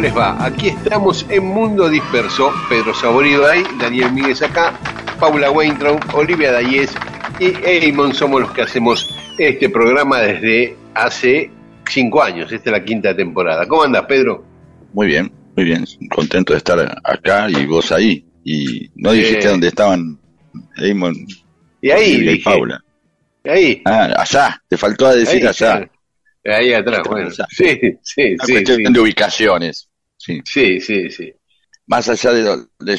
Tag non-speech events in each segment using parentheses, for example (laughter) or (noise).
Les va? Aquí estamos en Mundo Disperso. Pedro Saborido ahí, Daniel Míguez acá, Paula Weintraub, Olivia Dayes y Eamon somos los que hacemos este programa desde hace cinco años. Esta es la quinta temporada. ¿Cómo andas, Pedro? Muy bien, muy bien. Contento de estar acá y vos ahí. Y no dijiste dónde estaban Eamon y ahí, y dije, Paula. Ahí. Ah, allá. Te faltó a decir Ahí, allá. claro. Ahí atrás, bueno. Sí, sí, Una sí. cuestión Sí, de ubicaciones. Sí. sí, sí. sí. Más allá de lo de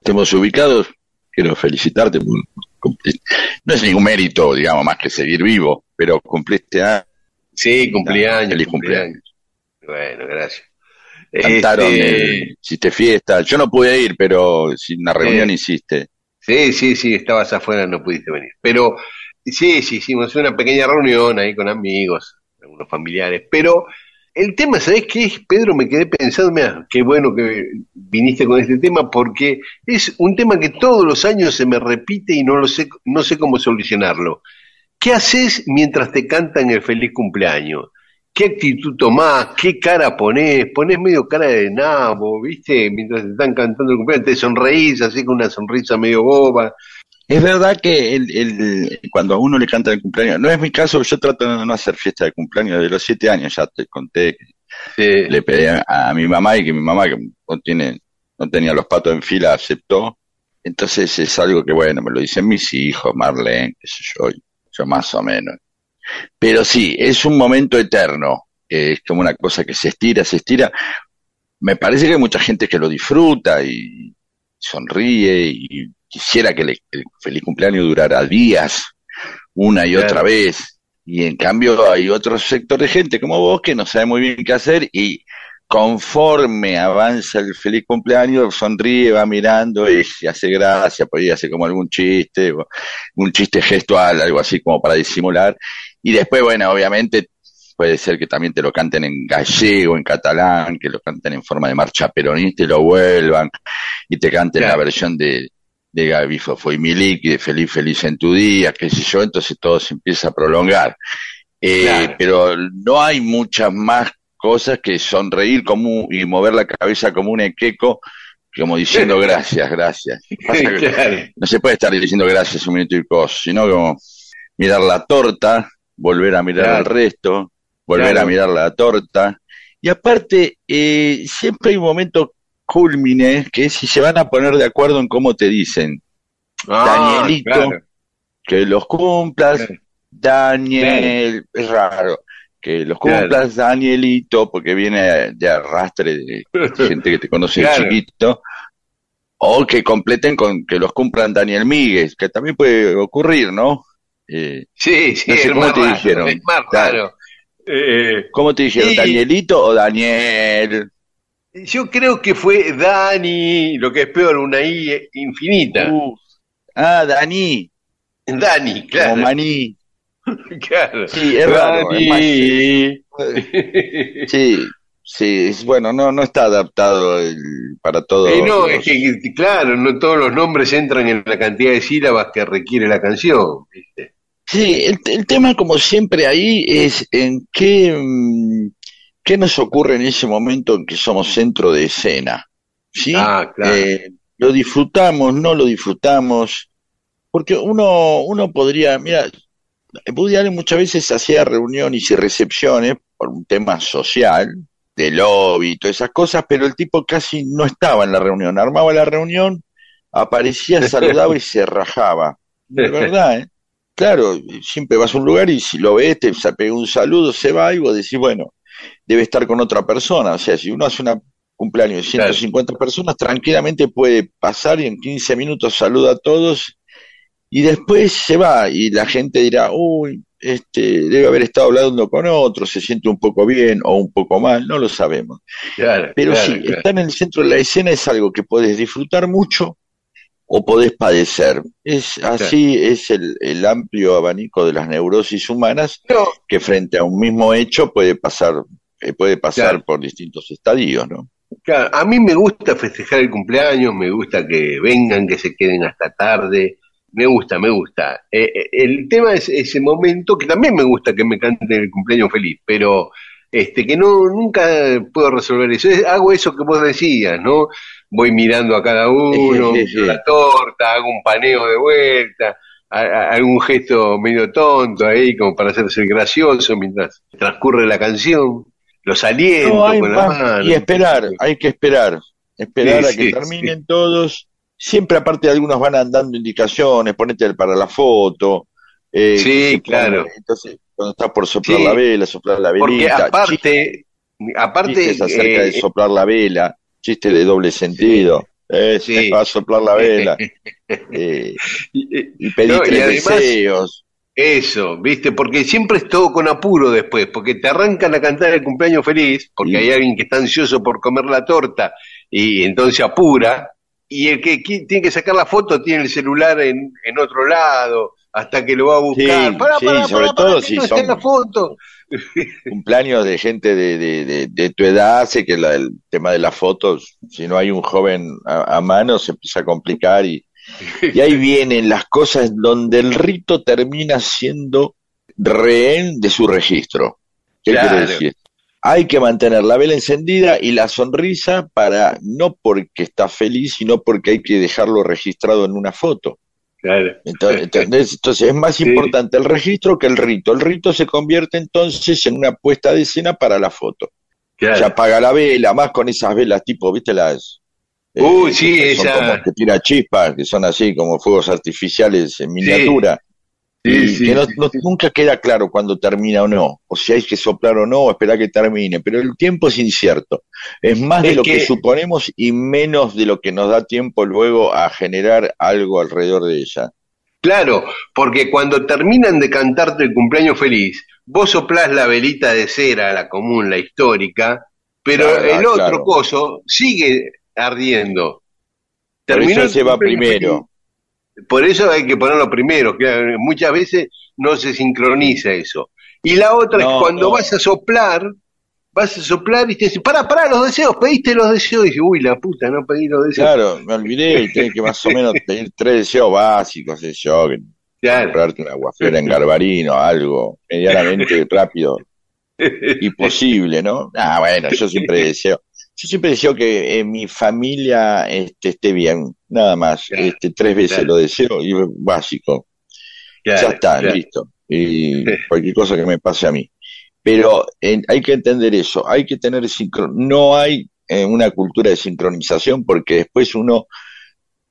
estemos ubicados, quiero felicitarte. por cumplir- No es ningún mérito, digamos, más que seguir vivo, pero cumpliste Sí, cumpleaños. Feliz cumpleaños. Bueno, gracias. Cantaron, Este, eh, hiciste fiesta. Yo no pude ir, pero una reunión hiciste. Sí, sí, sí, estabas afuera, no pudiste venir. Pero sí, sí, hicimos una pequeña reunión ahí con amigos, algunos familiares. Pero el tema, ¿sabés qué Pedro? Me quedé pensando, mira, qué bueno que viniste con este tema, porque es un tema que todos los años se me repite y no lo sé, no sé cómo solucionarlo. ¿Qué haces mientras te cantan el feliz cumpleaños? ¿Qué actitud tomás? ¿Qué cara ponés? Ponés medio cara de nabo, ¿viste? Mientras te están cantando el cumpleaños, te sonreís así con una sonrisa medio boba. Es verdad que el, el- cuando a uno le canta el cumpleaños, no es mi caso, yo trato de no hacer fiesta de cumpleaños de los siete años, ya te conté que Sí, le pedí a, a mi mamá y que mi mamá, que no tiene, no tenía los patos en fila, aceptó. Entonces es algo que, bueno, me lo dicen mis hijos, Marlene, qué sé yo, yo más o menos. Pero sí, es un momento eterno, eh, es como una cosa que se estira, se estira. Me parece que hay mucha gente que lo disfruta y sonríe y quisiera que el feliz cumpleaños durara días, una y Claro. otra vez. Y en cambio hay otro sector de gente como vos que no sabe muy bien qué hacer y conforme avanza el feliz cumpleaños, sonríe, va mirando y se hace gracia, por ahí hace como algún chiste, un chiste gestual, algo así como para disimular. Y después, bueno, obviamente puede ser que también te lo canten en gallego, en catalán, que lo canten en forma de marcha peronista y lo vuelvan, y te canten Claro. la versión de, de Gaby Fofo Milik de Feliz Feliz en tu día, qué sé yo, entonces todo se empieza a prolongar. Eh, Claro. Pero no hay muchas más cosas que sonreír como, y mover la cabeza como un equeco, como diciendo gracias, gracias. (laughs) Claro. no se puede estar diciendo gracias un minuto y cosas, sino como mirar la torta, volver a mirar Claro. al resto, volver a mirar la torta. Y aparte, eh, siempre hay un momento culmine que es si se van a poner de acuerdo en cómo te dicen. Ah, Danielito, claro. que los cumplas, Claro. Daniel, es raro, que los cumplas, Danielito, porque viene de arrastre de (laughs) gente que te conoce de chiquito, o que completen con que los cumplan Daniel Míguez, que también puede ocurrir, ¿no? Eh, Sí, sí, No sé cómo te raro, dijeron. Eh, ¿Cómo te dijeron? ¿Danielito o Daniel? Yo creo que fue Dani, lo que es peor, una I infinita. Uh, ah, Dani, Dani, como claro. maní. (laughs) claro. Sí, es raro. es más- Dani. (laughs) sí, sí, es, bueno, no, no está adaptado el- para todos. Eh, no, los- es que, claro, no todos los nombres entran en la cantidad de sílabas que requiere la canción, ¿viste? Sí, el, tema como siempre ahí es en qué, mm, qué nos ocurre en ese momento en que somos centro de escena. ¿sí? Ah, claro. Eh, lo disfrutamos, no lo disfrutamos, porque uno, uno podría, mira, Woody Allen muchas veces hacía reuniones y recepciones por un tema social, de lobby todas esas cosas, pero el tipo casi no estaba en la reunión, armaba la reunión, aparecía, (laughs) saludaba y se rajaba. De verdad, ¿eh? Claro, siempre vas a un lugar y si lo ves, te pega un saludo, se va y vos decís, bueno, debe estar con otra persona. O sea, si uno hace una cumpleaños de 150 personas, tranquilamente puede pasar y en 15 minutos saluda a todos y después se va y la gente dirá, uy, este, debe haber estado hablando con otro, se siente un poco bien o un poco mal, no lo sabemos. Pero sí, estar en el centro de la escena es algo que puedes disfrutar mucho o podés padecer. Es así es el, el amplio abanico de las neurosis humanas que frente a un mismo hecho puede pasar eh, puede pasar por distintos estadios, ¿no? Claro, a mí me gusta festejar el cumpleaños, me gusta que vengan, que se queden hasta tarde, me gusta, me gusta. Eh, eh, el tema es ese momento que también me gusta que me canten el cumpleaños feliz, pero este que no nunca puedo resolver eso. hago eso que vos decías, ¿no? Voy mirando a cada uno, (laughs) la torta, hago un paneo de vuelta, algún gesto medio tonto ahí como para hacerse gracioso mientras transcurre la canción los alientos con la Y esperar, hay que esperar, esperar a que terminen todos. Siempre aparte de algunos van dando indicaciones, ponete para la foto. Eh, sí, claro. entonces, cuando estás por soplar la vela, soplar la velita. Porque aparte, aparte acerca de eh, soplar la vela, chiste de doble sentido. Eh, va a soplar la vela. (laughs) eh, y, pedir tres deseos. Eso, ¿viste? Porque siempre es todo con apuro después, porque te arrancan a cantar el cumpleaños feliz, porque hay alguien que está ansioso por comer la torta y entonces apura, y el que tiene que sacar la foto tiene el celular en, en otro lado, hasta que lo va a buscar. Sí, sobre todo si son la foto. (laughs) cumpleaños de gente de, de, de, tu edad, hace que el tema de las fotos, si no hay un joven a mano, se empieza a complicar y (laughs) y ahí vienen las cosas donde el rito termina siendo rehén de su registro. ¿Qué quiere decir? Hay que mantener la vela encendida y la sonrisa para no porque está feliz, sino porque hay que dejarlo registrado en una foto. Entonces, entonces, es más importante el registro que el rito. El rito se convierte entonces en una puesta de escena para la foto. Se apaga la vela, más con esas velas tipo, ¿viste las Uy, sí, esa. que tira chispas, que son así como fuegos artificiales en miniatura. Que nunca queda claro cuándo termina o no, o si hay que soplar o no, o esperar que termine, pero el tiempo es incierto. Es más de lo que... suponemos y menos de lo que nos da tiempo luego a generar algo alrededor de ella. Claro, porque cuando terminan de cantarte el cumpleaños feliz, vos soplás la velita de cera, la común, la histórica, pero el otro coso sigue ardiendo. Por eso se va primero. Por eso hay que ponerlo primero, que muchas veces no se sincroniza eso. Y la otra es cuando vas a soplar, vas a soplar y te dicen, para, para los deseos, pediste los deseos. Y dije, uy, la puta, no pedí los deseos. Claro, me olvidé y tenés que más o menos pedir tres deseos básicos, yo, claro. comprarte una guafera en Garbarino, algo medianamente rápido y posible, ¿no? Ah, bueno, yo siempre deseo. Yo siempre deseo que mi familia este, esté bien, nada más. este, tres veces lo deseo y básico. ya está, listo. Y cualquier cosa que me pase a mí. Pero hay que entender eso, hay que tener sincron no hay eh, una cultura de sincronización porque después uno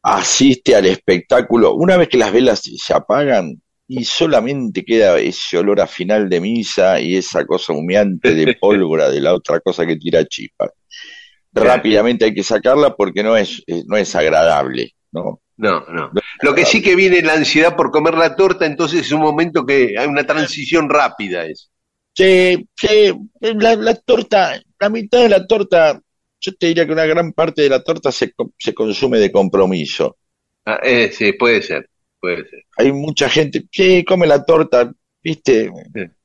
asiste al espectáculo. Una vez que las velas se apagan y solamente queda ese olor a final de misa y esa cosa humeante de (laughs) pólvora de la otra cosa que tira chispas rápidamente hay que sacarla porque no es, eh, no es agradable, ¿no? No, no. Lo que sí que viene la ansiedad por comer la torta, entonces es un momento que hay una transición rápida. Es. Sí, sí, la, torta, la mitad de la torta, yo te diría que una gran parte de la torta se, se consume de compromiso. Ah, eh, sí, puede ser, puede ser. Hay mucha gente que come la torta, viste,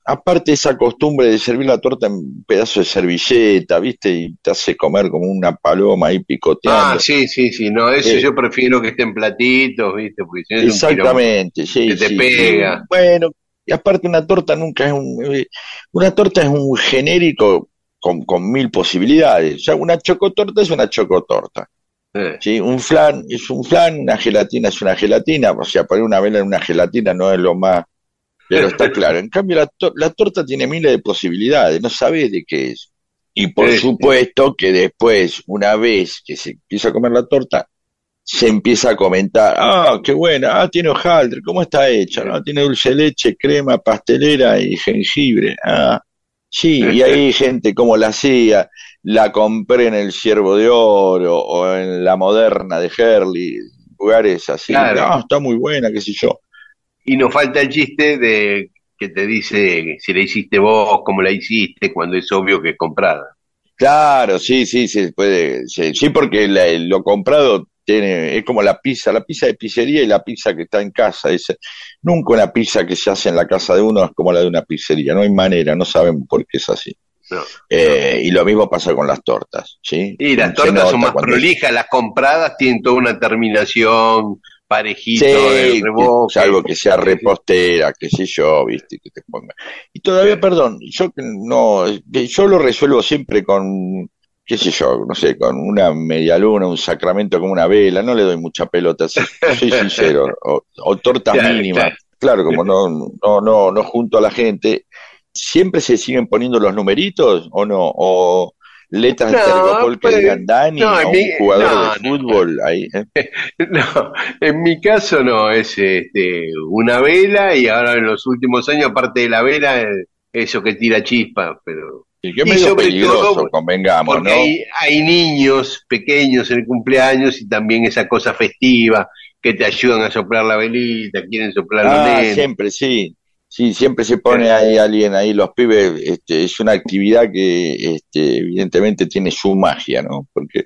aparte esa costumbre de servir la torta en pedazo de servilleta, ¿viste? Y te hace comer como una paloma ahí picoteando. Ah, sí, sí, sí, no, eso eh, yo prefiero que estén platitos, ¿viste? Porque si no Exactamente, sí, que te pega. Bueno, Y aparte una torta nunca es un... Eh, una torta es un genérico con, con mil posibilidades. O sea, una chocotorta es una chocotorta. ¿sí? Un flan es un flan, una gelatina es una gelatina. O sea, poner una vela en una gelatina no es lo más... Pero está claro. En cambio, la, la torta tiene miles de posibilidades. No sabes de qué es. Y por supuesto que después, una vez que se empieza a comer la torta, se empieza a comentar, ah, qué buena, ah, tiene hojaldre, ¿cómo está hecha? No, tiene dulce leche, crema, pastelera y jengibre. Ah, sí, y hay gente como la hacía, la compré en el Ciervo de Oro o en la Moderna de Herley, lugares así. Ah, está muy buena, qué sé yo. Y nos falta el chiste de que te dice si la hiciste vos, cómo la hiciste, cuando es obvio que es comprada. Claro, sí, sí, se puede, sí, porque lo comprado tiene, es como la pizza, la pizza de pizzería y la pizza que está en casa. Es, nunca una pizza que se hace en la casa de uno es como la de una pizzería, no hay manera, no sabemos por qué es así. Eh, y lo mismo pasa con las tortas, ¿sí? Y las tortas son más prolijas, las compradas tienen toda una terminación parejito sí, algo que sea repostera, qué sé yo, viste, que te ponga. Y todavía, perdón, yo no, yo lo resuelvo siempre con qué sé yo, no sé, con una media luna, un sacramento como una vela, no le doy mucha pelota, (laughs) soy sincero, o, o tortas mínimas, claro, como no, no, no, no junto a la gente, siempre se siguen poniendo los numeritos o no, o letras no, de que pues, digan Dani no, un jugador de fútbol ahí. ¿eh? (laughs) No, en mi caso no, es este, una vela y ahora en los últimos años, aparte de la vela, eso que tira chispa, pero y que medio peligroso, convengamos, porque Hay, hay niños pequeños en el cumpleaños y también esa cosa festiva que te ayudan a soplar la velita, quieren soplar ah, siempre, sí. Sí, siempre se pone ahí alguien ahí, los pibes, este, es una actividad que este, evidentemente tiene su magia, ¿no? Porque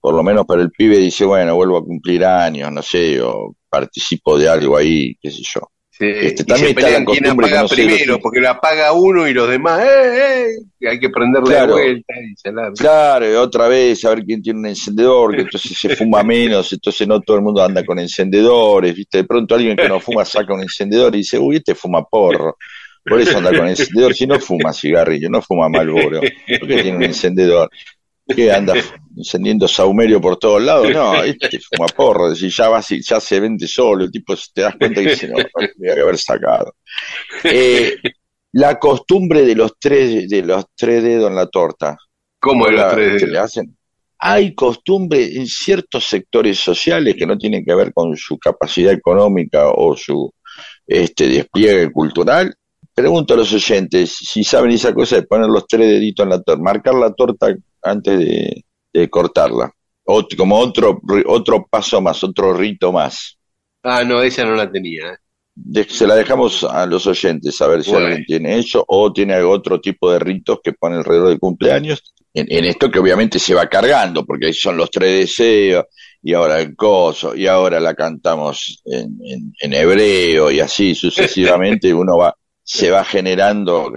por lo menos para el pibe dice, bueno, vuelvo a cumplir años, no sé, o participo de algo ahí, qué sé yo. Este, también está la quién apaga primero, porque la apaga uno y los demás, ¡eh, eh! Hay que prenderle de vuelta. Y claro, y otra vez, a ver quién tiene un encendedor, que entonces se fuma (laughs) menos, entonces no todo el mundo anda con encendedores, ¿viste? De pronto alguien que no fuma saca un encendedor y dice, uy, este fuma porro. Por eso anda con encendedor, si no fuma cigarrillo, no fuma malboro, porque tiene un encendedor que anda encendiendo saumerio por todos lados, no, este fuma porro, decir, ya va, ya se vende solo, el tipo te das cuenta que dice, no, tenía que haber sacado. Eh, la costumbre de los tres, de los tres dedos en la torta. ¿Cómo de los tres dedos? le hacen? Hay costumbre en ciertos sectores sociales que no tienen que ver con su capacidad económica o su este despliegue cultural. Pregunto a los oyentes si saben esa cosa de poner los tres deditos en la torta, marcar la torta antes de, cortarla. como otro, otro paso más, otro rito más. Ah, no, esa no la tenía. ¿eh? se la dejamos a los oyentes a ver si alguien tiene eso o tiene otro tipo de ritos que pone alrededor del cumpleaños. En, esto que obviamente se va cargando, porque ahí son los tres deseos, y ahora el coso, y ahora la cantamos en, en, en hebreo, y así sucesivamente (laughs) uno va, se va generando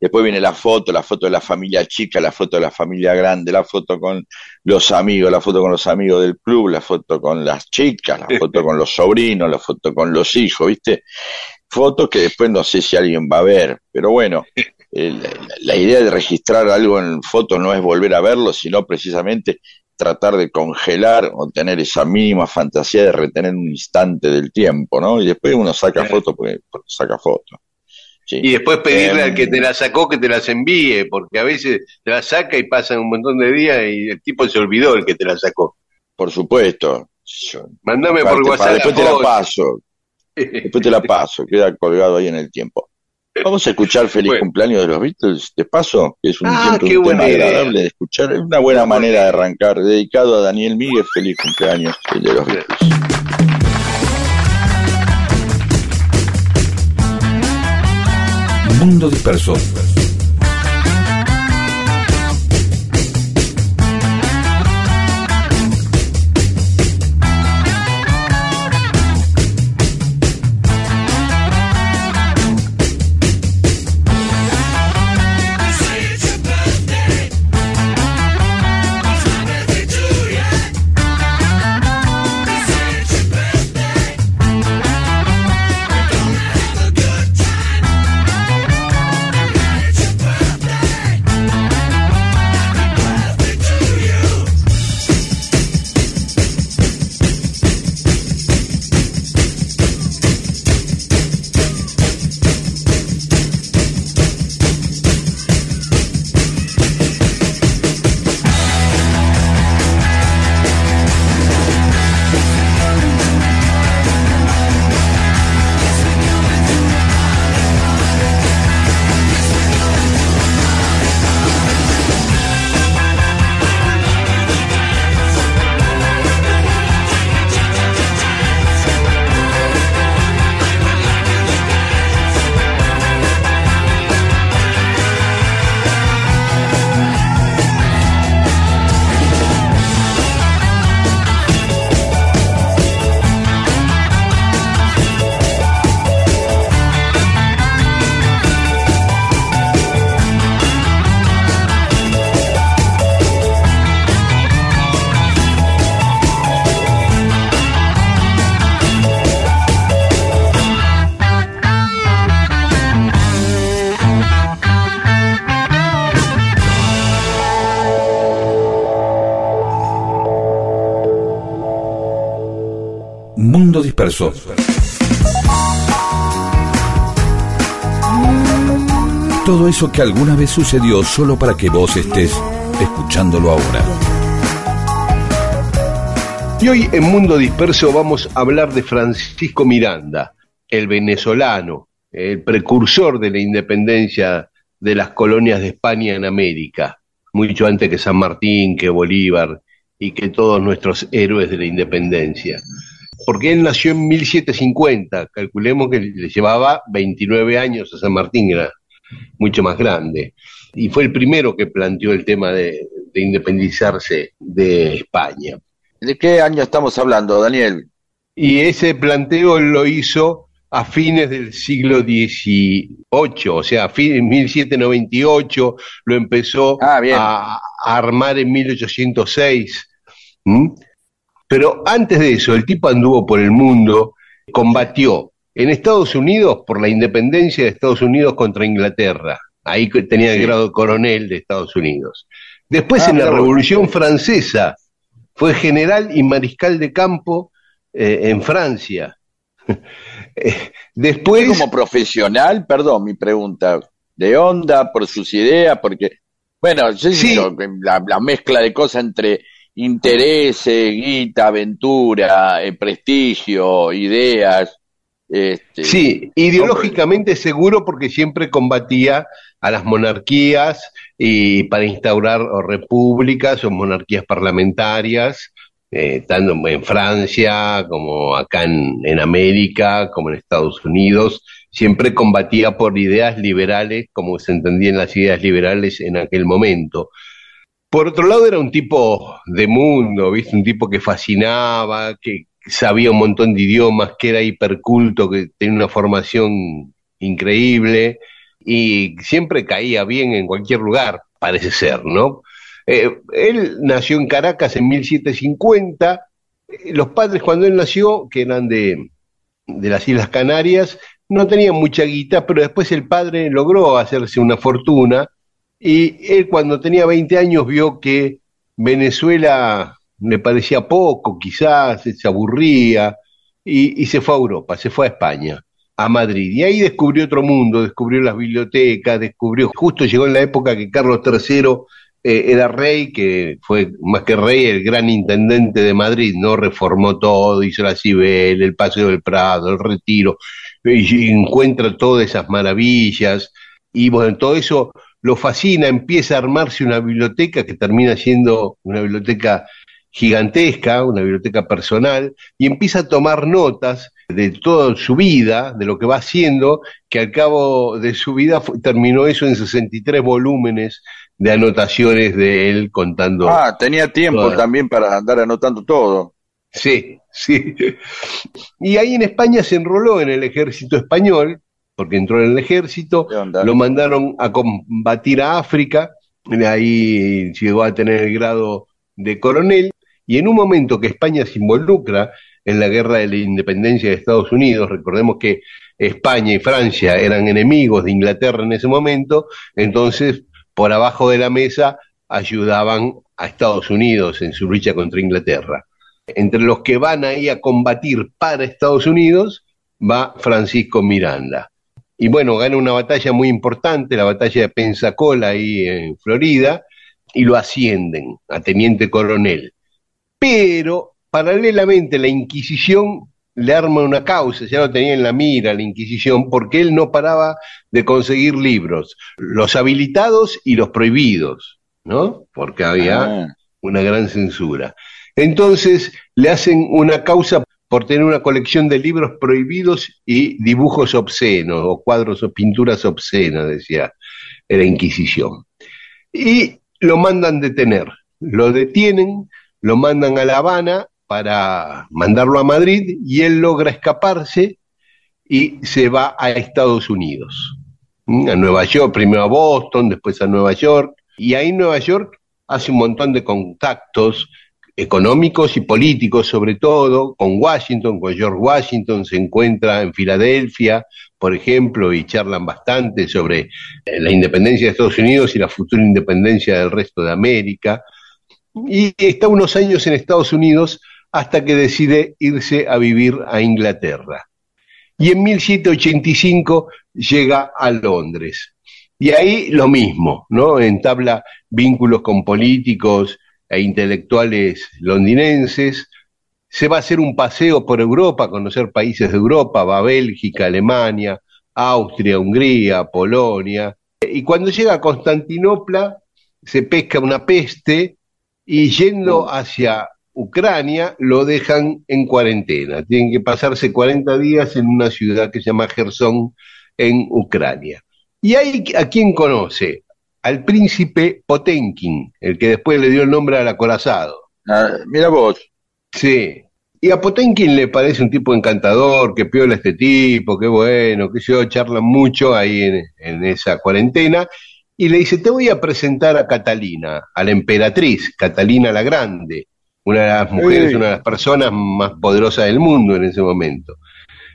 Después viene la foto, la foto de la familia chica, la foto de la familia grande, la foto con los amigos, la foto con los amigos del club, la foto con las chicas, la foto con los sobrinos, la foto con los hijos, ¿viste? Fotos que después no sé si alguien va a ver, pero bueno, la idea de registrar algo en fotos no es volver a verlo, sino precisamente tratar de congelar o tener esa mínima fantasía de retener un instante del tiempo, ¿no? Y después uno saca fotos porque, porque saca fotos. Y después pedirle al que em, te la sacó que te las envíe, porque a veces te la saca y pasan un montón de días y el tipo se olvidó el que te la sacó. Por supuesto. Mándame por WhatsApp. Después te la paso. (laughs) Después te la paso, queda colgado ahí en el tiempo. Vamos a escuchar Feliz Cumpleaños de los Beatles de paso, que es un, ah, tema agradable de escuchar. Es una buena manera de arrancar. Dedicado a Daniel Miguel, Feliz Cumpleaños de los Beatles. Mundo Disperso. Todo eso que alguna vez sucedió solo para que vos estés escuchándolo ahora. Y hoy en Mundo Disperso vamos a hablar de Francisco Miranda, el venezolano, el precursor de la independencia de las colonias de España en América, mucho antes que San Martín, que Bolívar y que todos nuestros héroes de la independencia. Porque él nació en 1750, calculemos que le llevaba 29 años a San Martín, era mucho más grande. Y fue el primero que planteó el tema de, independizarse de España. ¿De qué año estamos hablando, Daniel? Y ese planteo lo hizo a fines del siglo XVIII, o sea, en 1798 lo empezó ah, a, armar en 1806. Pero antes de eso, el tipo anduvo por el mundo, combatió en Estados Unidos por la independencia de Estados Unidos contra Inglaterra. Ahí tenía el grado de coronel de Estados Unidos. Después ah, en la Revolución Francesa fue general y mariscal de campo eh, en Francia. (laughs) Después. Como profesional, perdón, mi pregunta, de onda, por sus ideas, porque, bueno, sí. la, mezcla de cosas entre intereses, guita, aventura, eh, prestigio, ideas. Este, sí, ideológicamente seguro porque siempre combatía a las monarquías y para instaurar repúblicas o monarquías parlamentarias eh, tanto en Francia como acá en, en, América, como en Estados Unidos, siempre combatía por ideas liberales, como se entendían las ideas liberales en aquel momento. Por otro lado, era un tipo de mundo, ¿viste? Un tipo que fascinaba, que sabía un montón de idiomas, que era hiperculto, que tenía una formación increíble y siempre caía bien en cualquier lugar, parece ser, ¿no? Eh, él nació en Caracas en 1750. Eh, los padres cuando él nació, que eran de, de las Islas Canarias, no tenían mucha guita, pero después el padre logró hacerse una fortuna y él cuando tenía 20 años vio que Venezuela le parecía poco, quizás se aburría, y, y, se fue a Europa, se fue a España, a Madrid. Y ahí descubrió otro mundo, descubrió las bibliotecas, descubrió, justo llegó en la época que Carlos III eh, era rey, que fue más que rey, el gran intendente de Madrid, ¿no? Reformó todo, hizo la Cibel, el Paseo del Prado, el Retiro, y encuentra todas esas maravillas, y bueno, todo eso lo fascina, empieza a armarse una biblioteca que termina siendo una biblioteca gigantesca, una biblioteca personal, y empieza a tomar notas de toda su vida, de lo que va haciendo, que al cabo de su vida terminó eso en 63 volúmenes de anotaciones de él contando. Ah, tenía tiempo también para andar anotando todo. Sí, sí. Y ahí en España se enroló en el ejército español, porque entró en el ejército, lo mandaron a combatir a África, ahí llegó a tener el grado de coronel, y en un momento que España se involucra en la guerra de la independencia de Estados Unidos, recordemos que España y Francia eran enemigos de Inglaterra en ese momento, entonces por abajo de la mesa ayudaban a Estados Unidos en su lucha contra Inglaterra. Entre los que van ahí a combatir para Estados Unidos va Francisco Miranda. Y bueno, gana una batalla muy importante, la batalla de Pensacola ahí en Florida, y lo ascienden a teniente coronel. Pero paralelamente la Inquisición le arma una causa, ya lo tenía en la mira la Inquisición, porque él no paraba de conseguir libros, los habilitados y los prohibidos, ¿no? Porque había ah. una gran censura. Entonces le hacen una causa por tener una colección de libros prohibidos y dibujos obscenos, o cuadros o pinturas obscenas, decía la Inquisición. Y lo mandan detener, lo detienen, lo mandan a La Habana para mandarlo a Madrid y él logra escaparse y se va a Estados Unidos, a Nueva York, primero a Boston, después a Nueva York, y ahí en Nueva York hace un montón de contactos económicos y políticos, sobre todo con Washington, con George Washington, se encuentra en Filadelfia, por ejemplo, y charlan bastante sobre la independencia de Estados Unidos y la futura independencia del resto de América. Y está unos años en Estados Unidos hasta que decide irse a vivir a Inglaterra. Y en 1785 llega a Londres. Y ahí lo mismo, ¿no? Entabla vínculos con políticos e intelectuales londinenses. Se va a hacer un paseo por Europa, conocer países de Europa, va a Bélgica, Alemania, Austria, Hungría, Polonia. Y cuando llega a Constantinopla, se pesca una peste y yendo hacia Ucrania lo dejan en cuarentena. Tienen que pasarse 40 días en una ciudad que se llama Gerson, en Ucrania. Y ahí, ¿a quién conoce? Al príncipe Potenkin, el que después le dio el nombre al acorazado. Ah, mira vos. Sí. Y a Potenkin le parece un tipo encantador, que piola este tipo, qué bueno, que yo, charlan mucho ahí en, en esa cuarentena. Y le dice, te voy a presentar a Catalina, a la emperatriz, Catalina la Grande una de las mujeres, una de las personas más poderosas del mundo en ese momento.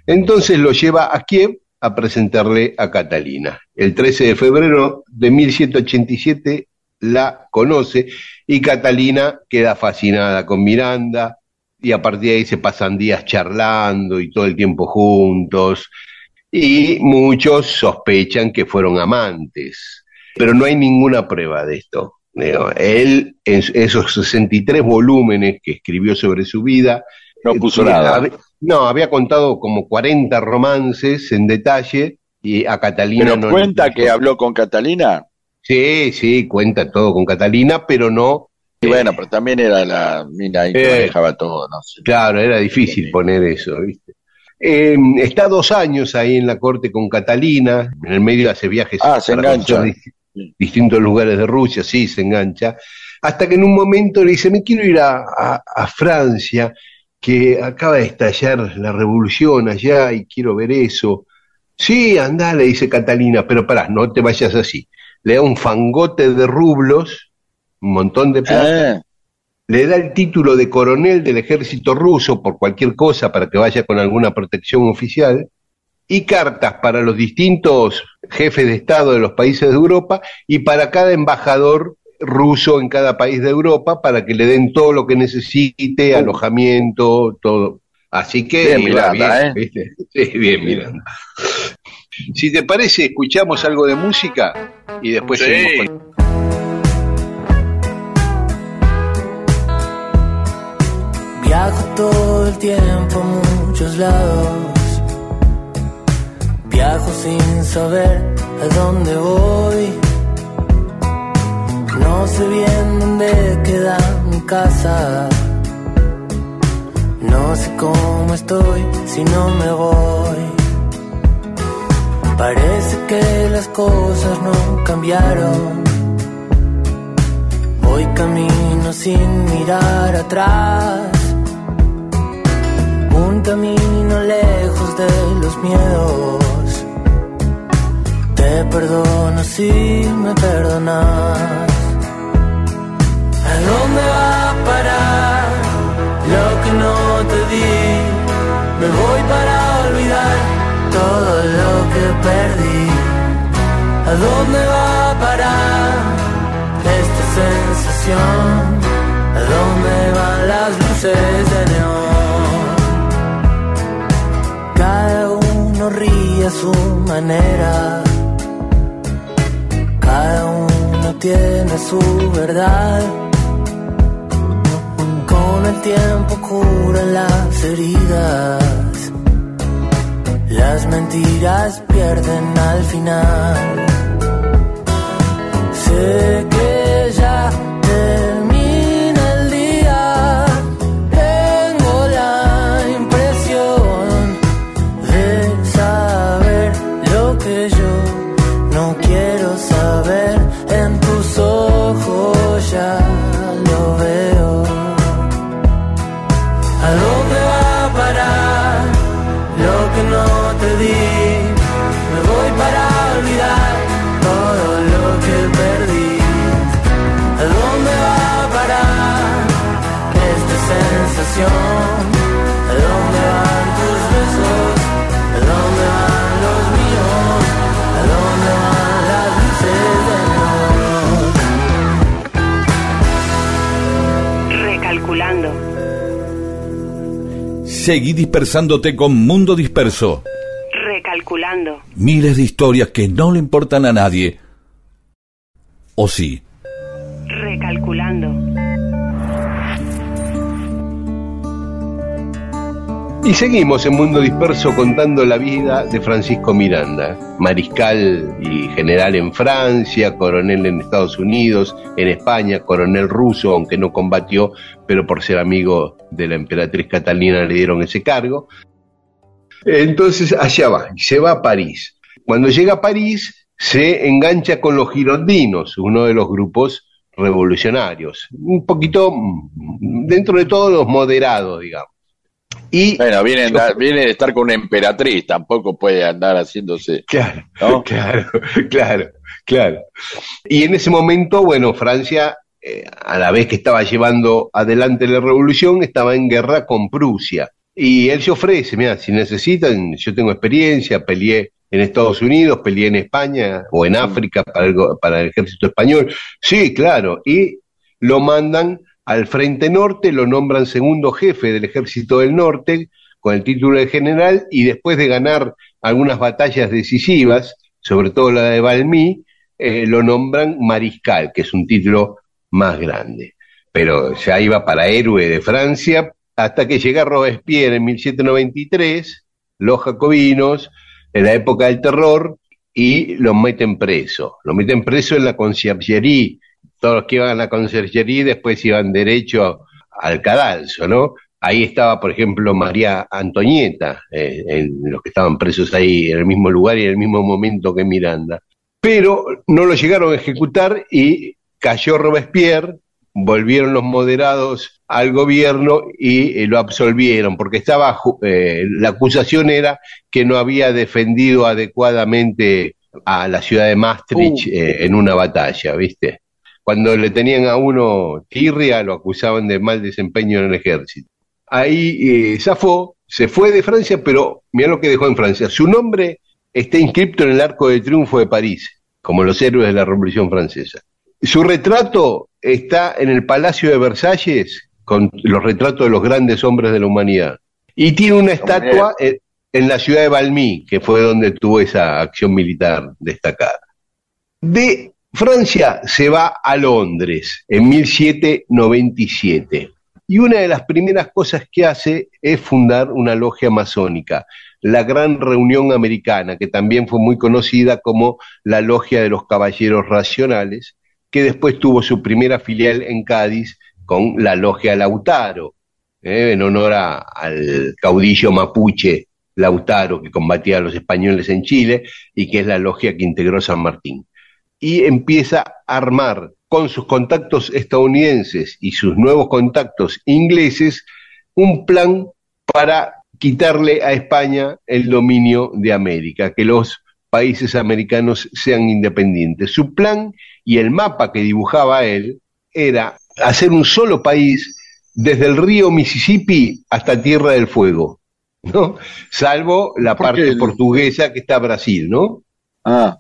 Entonces lo lleva a Kiev a presentarle a Catalina. El 13 de febrero de 1787 la conoce y Catalina queda fascinada con Miranda y a partir de ahí se pasan días charlando y todo el tiempo juntos y muchos sospechan que fueron amantes, pero no hay ninguna prueba de esto él, en esos 63 volúmenes que escribió sobre su vida, no puso nada. No, había contado como 40 romances en detalle y a Catalina ¿Pero cuenta que habló con Catalina? Sí, sí, cuenta todo con Catalina, pero no. Y bueno, pero también era la mina ahí que eh, manejaba todo, no sé. Claro, era difícil poner eso, ¿viste? Eh, está dos años ahí en la corte con Catalina, en el medio hace viajes. Ah, se engancha distintos lugares de Rusia, sí, se engancha, hasta que en un momento le dice, me quiero ir a, a, Francia, que acaba de estallar la revolución allá y quiero ver eso. Sí, anda, le dice Catalina, pero pará, no te vayas así. Le da un fangote de rublos, un montón de plata, ah. le da el título de coronel del ejército ruso por cualquier cosa para que vaya con alguna protección oficial, y cartas para los distintos jefes de Estado de los países de Europa y para cada embajador ruso en cada país de Europa para que le den todo lo que necesite, alojamiento, todo. Así que bien, Miranda, ¿eh? Sí, bien Miranda. Si te parece, escuchamos algo de música y después seguimos con... Viajo todo el tiempo a muchos lados Viajo sin saber a dónde voy. No sé bien dónde queda mi casa. No sé cómo estoy si no me voy. Parece que las cosas no cambiaron. Hoy camino sin mirar atrás. Un camino lejos de los miedos te perdono si me perdonas. ¿A dónde va a parar lo que no te di? Me voy para olvidar todo lo que perdí. ¿A dónde va a parar esta sensación? ¿A dónde van las luces de neón? Cada uno ríe a su manera cada uno tiene su verdad. El tiempo curan las heridas. Las mentiras pierden al final. Seguí dispersándote con Mundo Disperso. Recalculando. Miles de historias que no le importan a nadie. ¿O sí? Recalculando. Y seguimos en Mundo Disperso contando la vida de Francisco Miranda, mariscal y general en Francia, coronel en Estados Unidos, en España, coronel ruso, aunque no combatió, pero por ser amigo de la emperatriz Catalina le dieron ese cargo. Entonces allá va, se va a París. Cuando llega a París, se engancha con los girondinos, uno de los grupos revolucionarios, un poquito mm, dentro de todos los moderados, digamos. Y bueno, viene, viene de estar con una emperatriz, tampoco puede andar haciéndose. Claro, (laughs) claro, claro, claro. Y en ese momento, bueno, Francia, eh, a la vez que estaba llevando adelante la revolución, estaba en guerra con Prusia. Y él se ofrece, mira, si necesitan, yo tengo experiencia, peleé en Estados Unidos, peleé en España o en África para el, para el ejército español. Sí, claro. Y lo mandan al Frente Norte, lo nombran segundo jefe del Ejército del Norte con el título de general y después de ganar algunas batallas decisivas, sobre todo la de Valmy, eh, lo nombran mariscal, que es un título más grande. Pero ya iba para héroe de Francia hasta que llega Robespierre en 1793, los jacobinos, en la época del terror, y lo meten preso. Lo meten preso en la conciergerie todos los que iban a la conserjería después iban derecho al cadalso, ¿no? Ahí estaba, por ejemplo, María Antonieta, eh, en los que estaban presos ahí en el mismo lugar y en el mismo momento que Miranda. Pero no lo llegaron a ejecutar y cayó Robespierre, volvieron los moderados al gobierno y eh, lo absolvieron, porque estaba, eh, la acusación era que no había defendido adecuadamente a la ciudad de Maastricht uh. en una batalla, ¿viste? Cuando le tenían a uno tirria, lo acusaban de mal desempeño en el ejército. Ahí eh, zafó, se fue de Francia, pero mira lo que dejó en Francia. Su nombre está inscripto en el Arco de Triunfo de París, como los héroes de la Revolución Francesa. Su retrato está en el Palacio de Versalles, con los retratos de los grandes hombres de la humanidad. Y tiene una estatua en la ciudad de Valmy, que fue donde tuvo esa acción militar destacada. De Francia se va a Londres en 1797 y una de las primeras cosas que hace es fundar una logia masónica, la Gran Reunión Americana, que también fue muy conocida como la Logia de los Caballeros Racionales, que después tuvo su primera filial en Cádiz con la Logia Lautaro, eh, en honor al caudillo mapuche Lautaro que combatía a los españoles en Chile y que es la logia que integró San Martín y empieza a armar con sus contactos estadounidenses y sus nuevos contactos ingleses un plan para quitarle a España el dominio de América, que los países americanos sean independientes. Su plan y el mapa que dibujaba él era hacer un solo país desde el río Mississippi hasta Tierra del Fuego, ¿no? Salvo la parte portuguesa que está Brasil, ¿no? Ah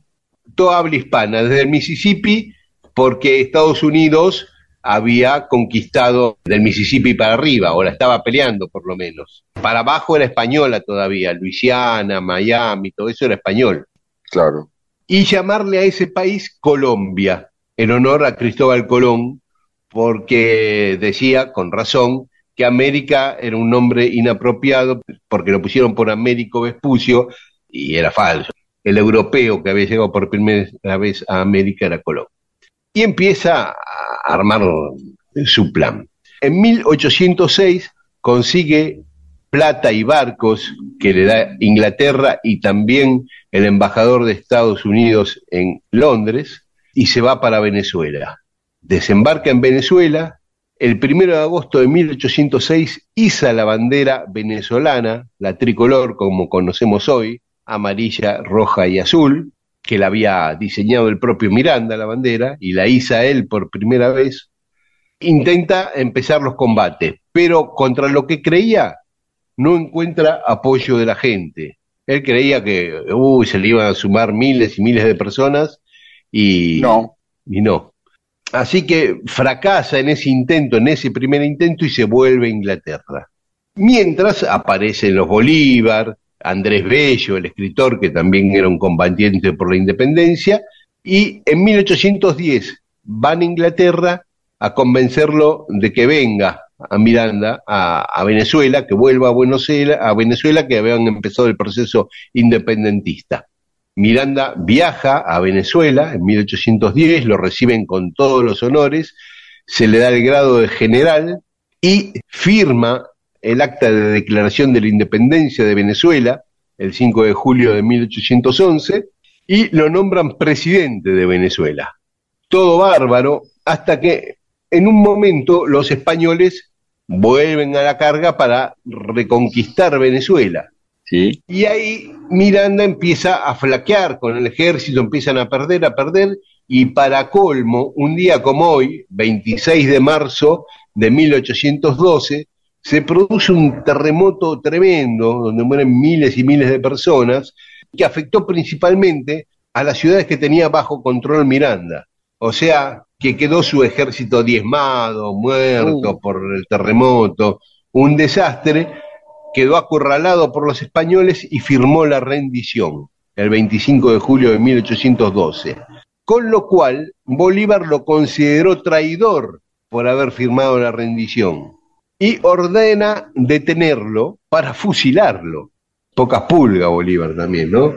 toda habla hispana, desde el Mississippi, porque Estados Unidos había conquistado del Mississippi para arriba, o la estaba peleando por lo menos. Para abajo era española todavía, Luisiana, Miami, todo eso era español. Claro. Y llamarle a ese país Colombia, en honor a Cristóbal Colón, porque decía, con razón, que América era un nombre inapropiado, porque lo pusieron por Américo Vespucio, y era falso el europeo que había llegado por primera vez a América era Colón. Y empieza a armar su plan. En 1806 consigue plata y barcos que le da Inglaterra y también el embajador de Estados Unidos en Londres y se va para Venezuela. Desembarca en Venezuela. El primero de agosto de 1806 iza la bandera venezolana, la tricolor como conocemos hoy, amarilla, roja y azul, que la había diseñado el propio Miranda, la bandera, y la hizo él por primera vez, intenta empezar los combates, pero contra lo que creía no encuentra apoyo de la gente. Él creía que uy, se le iban a sumar miles y miles de personas y no. Y no. Así que fracasa en ese intento, en ese primer intento y se vuelve a Inglaterra. Mientras aparecen los Bolívar, Andrés Bello, el escritor que también era un combatiente por la independencia, y en 1810 van a Inglaterra a convencerlo de que venga a Miranda, a, Venezuela, que vuelva a, Buenos Aires, a Venezuela, que habían empezado el proceso independentista. Miranda viaja a Venezuela en 1810, lo reciben con todos los honores, se le da el grado de general y firma el acta de declaración de la independencia de Venezuela el 5 de julio de 1811 y lo nombran presidente de Venezuela. Todo bárbaro hasta que en un momento los españoles vuelven a la carga para reconquistar Venezuela. ¿Sí? Y ahí Miranda empieza a flaquear con el ejército, empiezan a perder, a perder, y para colmo, un día como hoy, 26 de marzo de 1812, se produce un terremoto tremendo, donde mueren miles y miles de personas, que afectó principalmente a las ciudades que tenía bajo control Miranda. O sea, que quedó su ejército diezmado, muerto uh. por el terremoto, un desastre, quedó acorralado por los españoles y firmó la rendición el 25 de julio de 1812. Con lo cual, Bolívar lo consideró traidor por haber firmado la rendición y ordena detenerlo para fusilarlo. Pocas pulga Bolívar también, ¿no?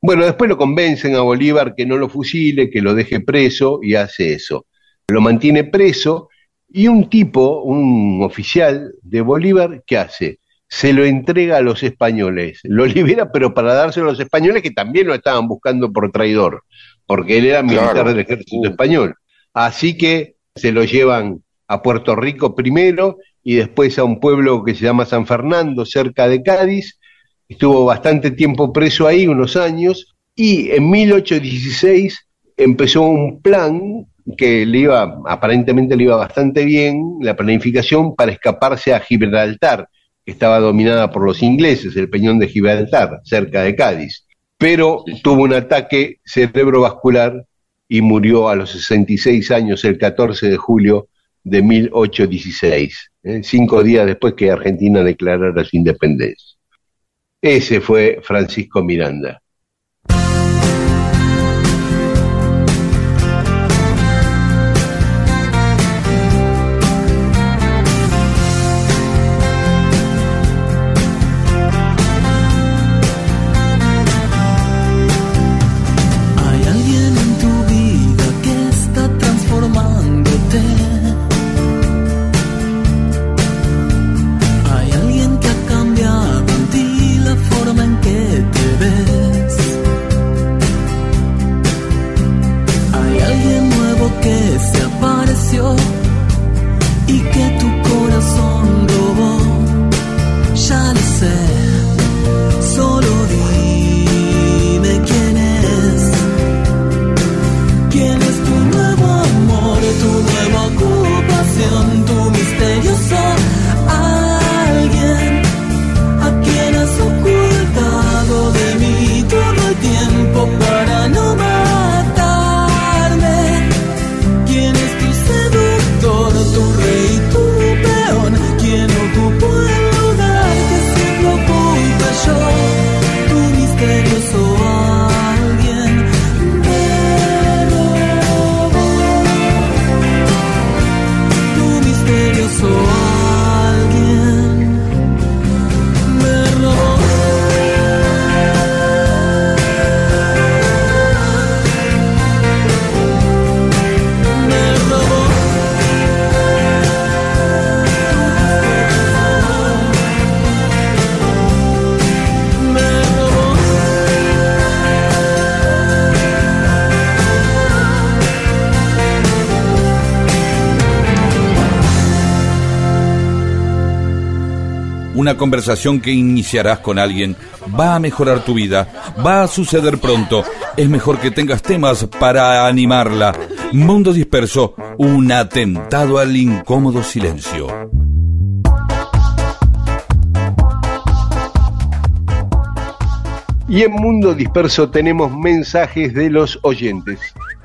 Bueno, después lo convencen a Bolívar que no lo fusile, que lo deje preso y hace eso. Lo mantiene preso y un tipo, un oficial de Bolívar, ¿qué hace? Se lo entrega a los españoles, lo libera, pero para dárselo a los españoles que también lo estaban buscando por traidor, porque él era militar del ejército uh. español. Así que se lo llevan a Puerto Rico primero y después a un pueblo que se llama San Fernando, cerca de Cádiz, estuvo bastante tiempo preso ahí, unos años, y en 1816 empezó un plan que le iba, aparentemente le iba bastante bien, la planificación para escaparse a Gibraltar, que estaba dominada por los ingleses, el peñón de Gibraltar, cerca de Cádiz. Pero tuvo un ataque cerebrovascular y murió a los 66 años, el 14 de julio de 1816, ¿eh? cinco días después que Argentina declarara su independencia. Ese fue Francisco Miranda. Una conversación que iniciarás con alguien va a mejorar tu vida, va a suceder pronto. Es mejor que tengas temas para animarla. Mundo disperso, un atentado al incómodo silencio. Y en Mundo Disperso tenemos mensajes de los oyentes.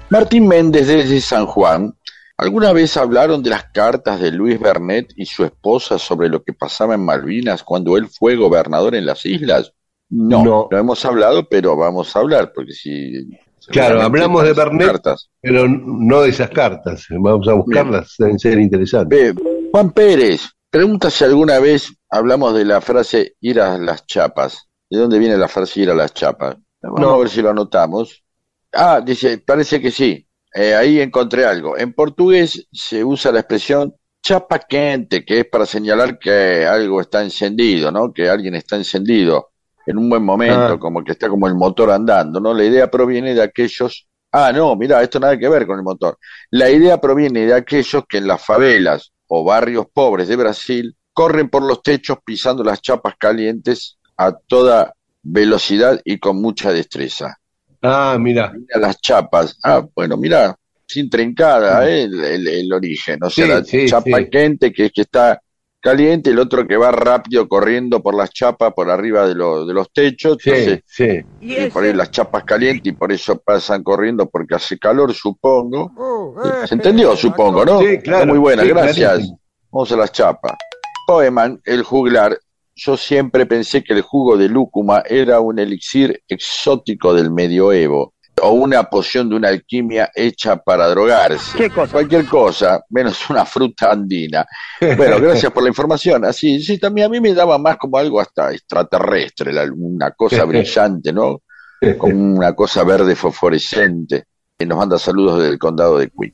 Martín Méndez desde San Juan ¿Alguna vez hablaron de las cartas de Luis Bernet y su esposa sobre lo que pasaba en Malvinas cuando él fue gobernador en las islas? No, No. no, hemos hablado, pero vamos a hablar, porque si... Claro, hablamos de Bernet. cartas. Pero no de esas cartas. Vamos a buscarlas, deben ser interesantes. Ve, Juan Pérez, pregunta si alguna vez hablamos de la frase ir a las chapas. ¿De dónde viene la frase ir a las chapas? Vamos No. a ver si lo anotamos. Ah, dice, parece que sí. Eh, ahí encontré algo. En portugués se usa la expresión chapa quente, que es para señalar que algo está encendido, ¿no? Que alguien está encendido en un buen momento, Ah. como que está como el motor andando, ¿no? La idea proviene de aquellos... Ah, no, mira, esto nada que ver con el motor. La idea proviene de aquellos que en las favelas o barrios pobres de Brasil corren por los techos pisando las chapas calientes a toda velocidad y con mucha destreza. Ah, mira. Mira las chapas. Ah, bueno, mira, sin trincada eh, el, el- el origen. O sea, Sí, la sí, chapa sí. quente que es que está caliente, el otro que va rápido corriendo por las chapas por arriba de, lo- de los techos. Sí, Entonces, sí. y por ahí las chapas calientes y por eso pasan corriendo porque hace calor, supongo. ¿Se entendió? Supongo, ¿no? Sí, claro. Está muy buena, Sí, gracias. clarísimo. Vamos a las chapas. Poeman, el juglar. Yo siempre pensé que el jugo de lúcuma era un elixir exótico del medioevo o una poción de una alquimia hecha para drogarse. ¿Qué cosa? Cualquier cosa, menos una fruta andina. Bueno, gracias por la información. Así, sí, también a mí me daba más como algo hasta extraterrestre, una cosa brillante, ¿no? Como una cosa verde fosforescente. Y nos manda saludos del condado de Queen.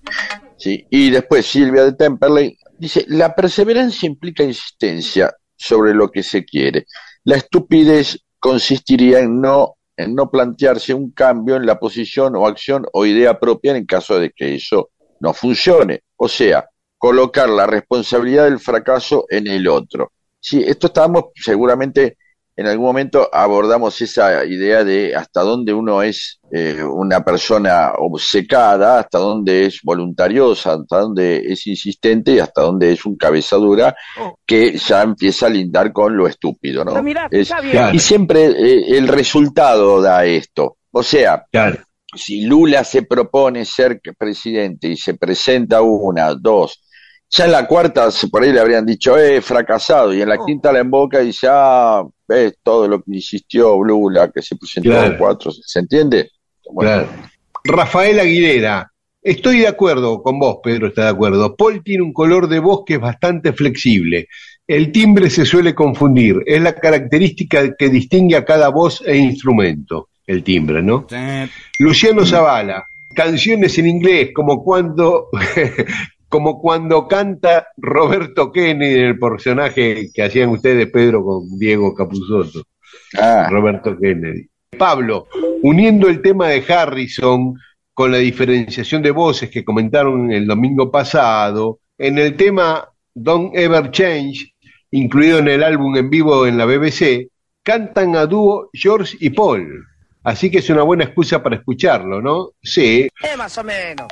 ¿sí? Y después Silvia de Temperley dice, la perseverancia implica insistencia sobre lo que se quiere. La estupidez consistiría en no, en no plantearse un cambio en la posición o acción o idea propia en caso de que eso no funcione. O sea, colocar la responsabilidad del fracaso en el otro. Sí, esto estábamos seguramente en algún momento abordamos esa idea de hasta dónde uno es eh, una persona obcecada, hasta dónde es voluntariosa, hasta dónde es insistente y hasta dónde es un cabezadura que ya empieza a lindar con lo estúpido, ¿no? Mirá, Es-. Claro. y siempre eh, el resultado da esto. O sea, Claro. si Lula se propone ser presidente y se presenta una, dos, ya en la cuarta se- por ahí le habrían dicho, eh, fracasado, y en la quinta la emboca y dice, ah, ves todo lo que insistió Lula, que se presentó Claro. cuatro, ¿se entiende? Bueno, Claro. Rafael Aguilera, estoy de acuerdo con vos, Pedro está de acuerdo. Paul tiene un color de voz que es bastante flexible. El timbre se suele confundir, es la característica que distingue a cada voz e instrumento, el timbre, ¿no? Luciano Zavala, canciones en inglés como cuando (laughs) como cuando canta Roberto Kennedy en el personaje que hacían ustedes, Pedro, con Diego Capuzotto. ah, Roberto Kennedy. Pablo, uniendo el tema de Harrison con la diferenciación de voces que comentaron el domingo pasado, en el tema Don't Ever Change, incluido en el álbum en vivo en la BBC, cantan a dúo George y Paul. Así que es una buena excusa para escucharlo, ¿no? Sí. Eh, más o menos.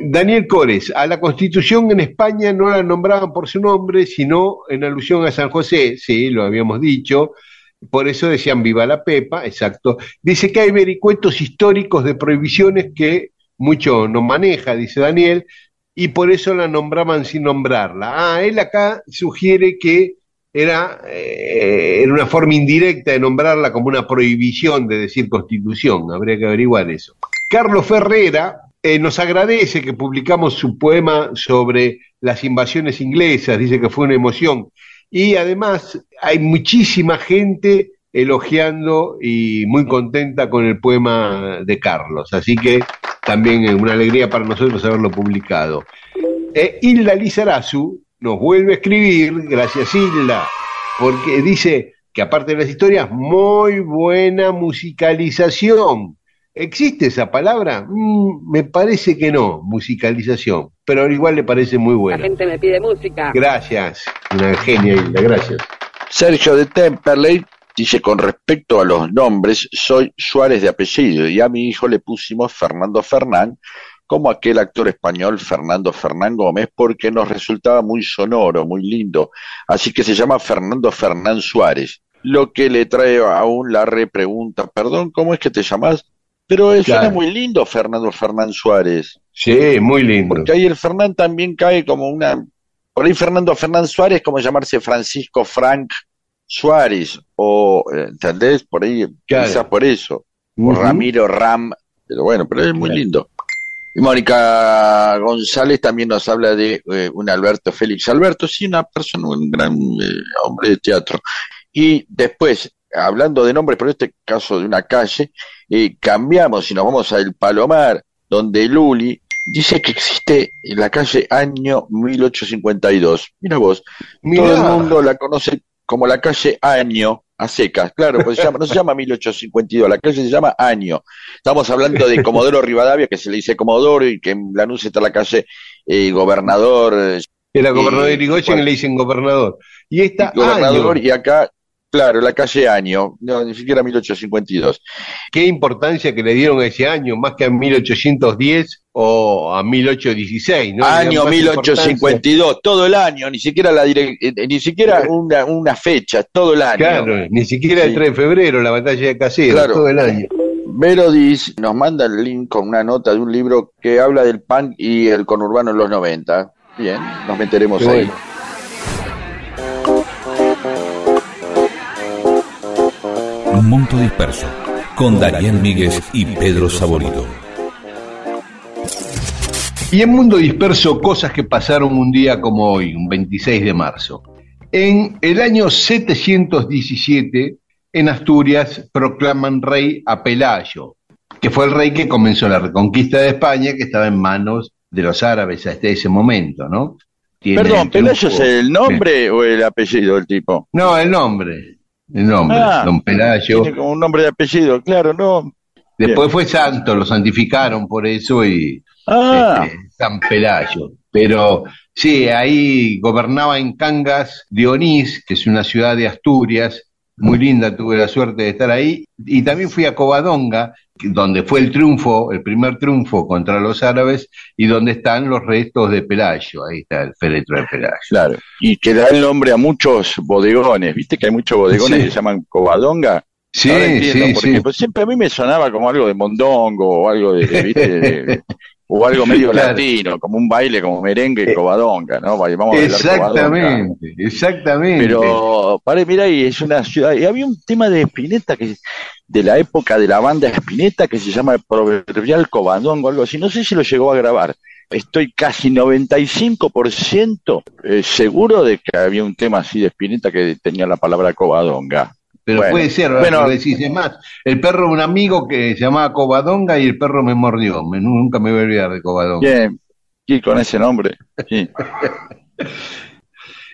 Daniel Cores, a la Constitución en España no la nombraban por su nombre, sino en alusión a San José, sí, lo habíamos dicho, por eso decían viva la Pepa, exacto. Dice que hay vericuetos históricos de prohibiciones que mucho no maneja, dice Daniel, y por eso la nombraban sin nombrarla. Ah, él acá sugiere que era, eh, una forma indirecta de nombrarla como una prohibición de decir constitución, habría que averiguar eso. Carlos Ferrera eh, nos agradece que publicamos su poema sobre las invasiones inglesas, dice que fue una emoción. Y además hay muchísima gente elogiando y muy contenta con el poema de Carlos, así que también es una alegría para nosotros haberlo publicado. Eh, Hilda Lizarazu nos vuelve a escribir, gracias Hilda, porque dice que aparte de las historias, muy buena musicalización. ¿Existe esa palabra? Mm, me parece que no, musicalización, pero igual le parece muy La buena. gente me pide música. Gracias, una genia Hilda, gracias. Sergio de Temperley dice, con respecto a los nombres, soy Suárez de apellido y a mi hijo le pusimos Fernando Fernán, como aquel actor español Fernando Fernán Gómez, porque nos resultaba muy sonoro, muy lindo. Así que se llama Fernando Fernán Suárez, lo que le trae aún la repregunta, perdón, ¿cómo es que te llamas? Pero Claro. es muy lindo, Fernando Fernán Suárez. Sí, muy lindo. Porque ahí el Fernán también cae como una. Por ahí Fernando Fernán Suárez, como llamarse Francisco Frank Suárez, o, eh, ¿entendés? Por ahí, Claro. quizás por eso. O. Ramiro Ram, pero bueno, pero es muy Claro. lindo. Y Mónica González también nos habla de eh, un Alberto Félix Alberto, sí, una persona, un gran eh, hombre de teatro. Y después, hablando de nombres, pero en este caso de una calle, eh, cambiamos y nos vamos al Palomar, donde Luli dice que existe en la calle año 1852. Mira vos, Mirá. todo el mundo la conoce como la calle Año, a secas, claro, pues se llama- no se llama 1852, la calle se llama Año. Estamos hablando de Comodoro (laughs) Rivadavia, que se le dice Comodoro, y que en Lanús está la calle eh, Gobernador, eh, Era gobernador Eh, Irigoyen y le dicen gobernador. Y esta Gobernador, año, y acá, claro, la calle Año, no, ni siquiera 1852. qué importancia que le dieron a ese año, más que a 1810 o a 1816, ¿no? Año dieron más 1852, todo el año, ni siquiera la direc- eh, ni siquiera una, una fecha, todo el año. Claro, ni siquiera el Sí. 3 de febrero, la batalla de Caseros, Claro. todo el año. Verodis nos manda el link con una nota de un libro que habla del punk y el conurbano en los 90. Bien, nos meteremos Qué ahí. bueno. Monto Disperso, con Daniel Míguez y Pedro Saborido. Y en Mundo Disperso, cosas que pasaron un día como hoy, un 26 de marzo. En el año 717, en Asturias, proclaman rey a Pelayo, que fue el rey que comenzó la reconquista de España, que estaba en manos de los árabes hasta ese momento, ¿no? Tiene Perdón, ¿Pelayo es el nombre o el apellido del tipo? No, el nombre. El nombre, Ah, don Pelayo. Tiene como un nombre de apellido, claro, ¿no? Después fue santo, lo santificaron por eso y Ah, este, San Pelayo. Pero sí, ahí gobernaba en Cangas Dionís, que es una ciudad de Asturias, muy linda, tuve la suerte de estar ahí. Y también fui a Covadonga, donde fue el triunfo, el primer triunfo contra los árabes, y donde están los restos de Pelayo. Ahí está el féretro de Pelayo. claro. Y que da el nombre a muchos bodegones, ¿viste que hay muchos bodegones Sí. que se llaman Covadonga? Sí, entiendo sí, por sí. siempre a mí me sonaba como algo de mondongo o algo de, de, ¿viste? (laughs) de- o algo medio (laughs) Claro. latino, como un baile como merengue y covadonga, ¿no? Vamos a bailar covadonga. Exactamente, exactamente. Pero, pare, mira ahí, es una ciudad. Y había un tema de Spinetta que de la época de la banda Spinetta que se llama el Proverbial Covadongo, algo así. No sé si lo llegó a grabar. Estoy casi 95% eh, seguro de que había un tema así de Spinetta que tenía la palabra Covadonga. Pero Bueno, puede ser, bueno. decís, es más, el perro de un amigo que se llamaba Covadonga y el perro me mordió. Me- nunca me voy a olvidar de Covadonga. Bien, y con ese nombre. Sí. (laughs)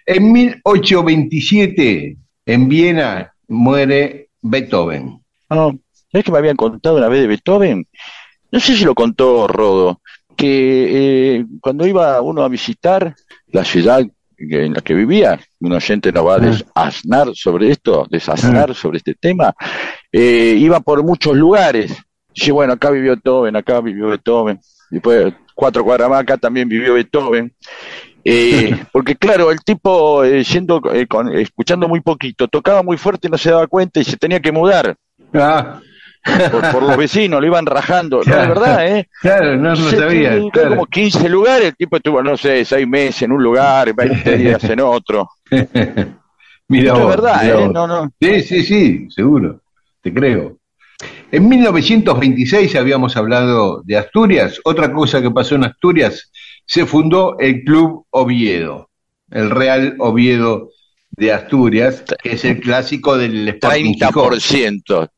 En 1827, en Viena, muere Beethoven. ¿Sabes que me habían contado una vez de Beethoven? No sé si lo contó Rodo, que eh, cuando iba uno a visitar la ciudad en la que vivía, un oyente nos va a desasnar sobre esto, desasnar sobre este tema, eh, iba por muchos lugares. Sí, bueno, acá vivió Beethoven, acá vivió Beethoven, después cuatro cuadras más acá también vivió Beethoven. Eh, (laughs) porque claro, el tipo eh, yendo, eh, con- escuchando muy poquito, tocaba muy fuerte y no se daba cuenta y se tenía que mudar. Ah, por, por los vecinos, lo iban rajando. No, de verdad, ¿eh? (laughs) claro, no lo sabía. claro. como 15 lugares, el tipo estuvo, no sé, 6 meses en un lugar, 20 (laughs) días en otro. (laughs) Mira Esto es vos, verdad, mira ¿eh? vos. No, no. Sí, sí, sí, seguro, te creo. En 1926 habíamos hablado de Asturias. Otra cosa que pasó en Asturias, se fundó el Club Oviedo, el Real Oviedo de Asturias, que es el clásico del Sporting Gijón. 30%.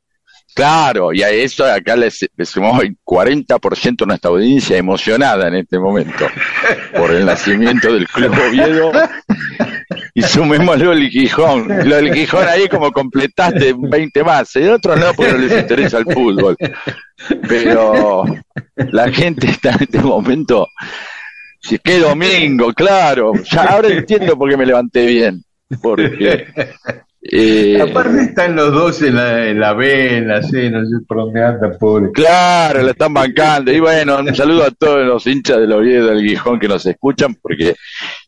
Claro, y a eso acá le, sumamos el 40% de nuestra audiencia emocionada en este momento por el nacimiento del Club Oviedo. Y sumémoslo el Gijón. Lo del Gijón ahí como completaste 20 más. El otro no, porque no les interesa el fútbol. Pero la gente está en este momento. Si que domingo, claro. Ya ahora entiendo por qué me levanté bien. Porque. Eh, Aparte están los dos en la, en la B, en la C, no sé por dónde anda, pobre. Claro, la están bancando. Y bueno, un saludo a todos los hinchas del Oviedo del Gijón que nos escuchan, porque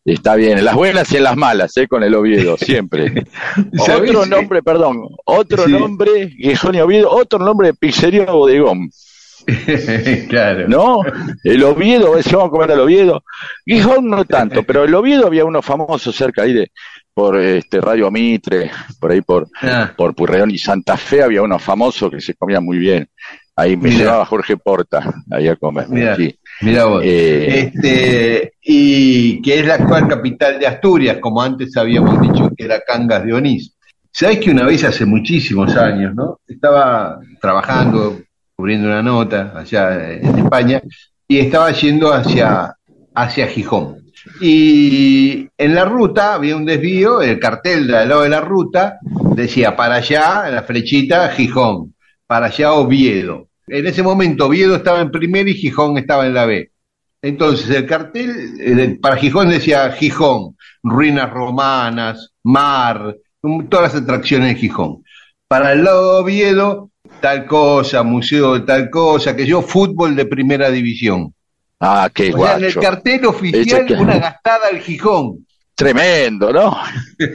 está bien, en las buenas y en las malas, ¿eh? con el Oviedo, siempre. (laughs) Otro nombre, perdón, otro Sí. nombre, Gijón y Oviedo, otro nombre de pizzería Bodegón. (laughs) claro. ¿no? El Oviedo, vamos a comer al Oviedo. Gijón no tanto, pero el Oviedo había uno famoso cerca ahí de, por este Radio Mitre, por ahí por, Ah, por Purreón y Santa Fe había uno famoso que se comía muy bien. Ahí me llevaba Jorge Porta, ahí a comer. Sí. Mira vos. Eh, Este, y que es la actual capital de Asturias, como antes habíamos dicho que era Cangas de Onís. Sabés que una vez hace muchísimos años, ¿no? Estaba trabajando, cubriendo una nota allá en España, y estaba yendo hacia, hacia Gijón. Y en la ruta había un desvío, el cartel de lado de la ruta decía para allá, la flechita, Gijón, para allá Oviedo. En ese momento Oviedo estaba en primera y Gijón estaba en la B. Entonces el cartel eh, para Gijón decía Gijón, ruinas romanas, mar, todas las atracciones de Gijón. Para el lado de Oviedo, tal cosa, museo de tal cosa, que yo, fútbol de primera división. Ah, qué O sea, en el guacho. cartel oficial, que- una gastada al Gijón. Tremendo, ¿no?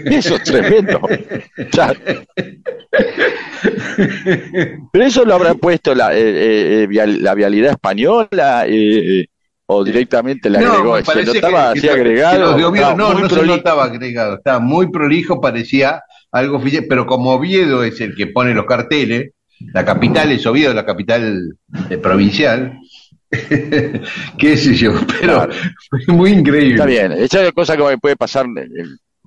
Eso es tremendo. (laughs) Pero eso lo habrá puesto la, eh, eh, eh, vial- la vialidad española eh, o directamente le agregó. me se notaba que- así que- agregado. los Oviedo, no, no se notaba agregado, estaba muy prolijo, parecía algo oficial, pero como Oviedo es el que pone los carteles, la capital es Oviedo, la capital provincial, (laughs) qué sé yo, pero Claro. fue muy increíble. Está bien, esa es cosa que me puede pasar, eh,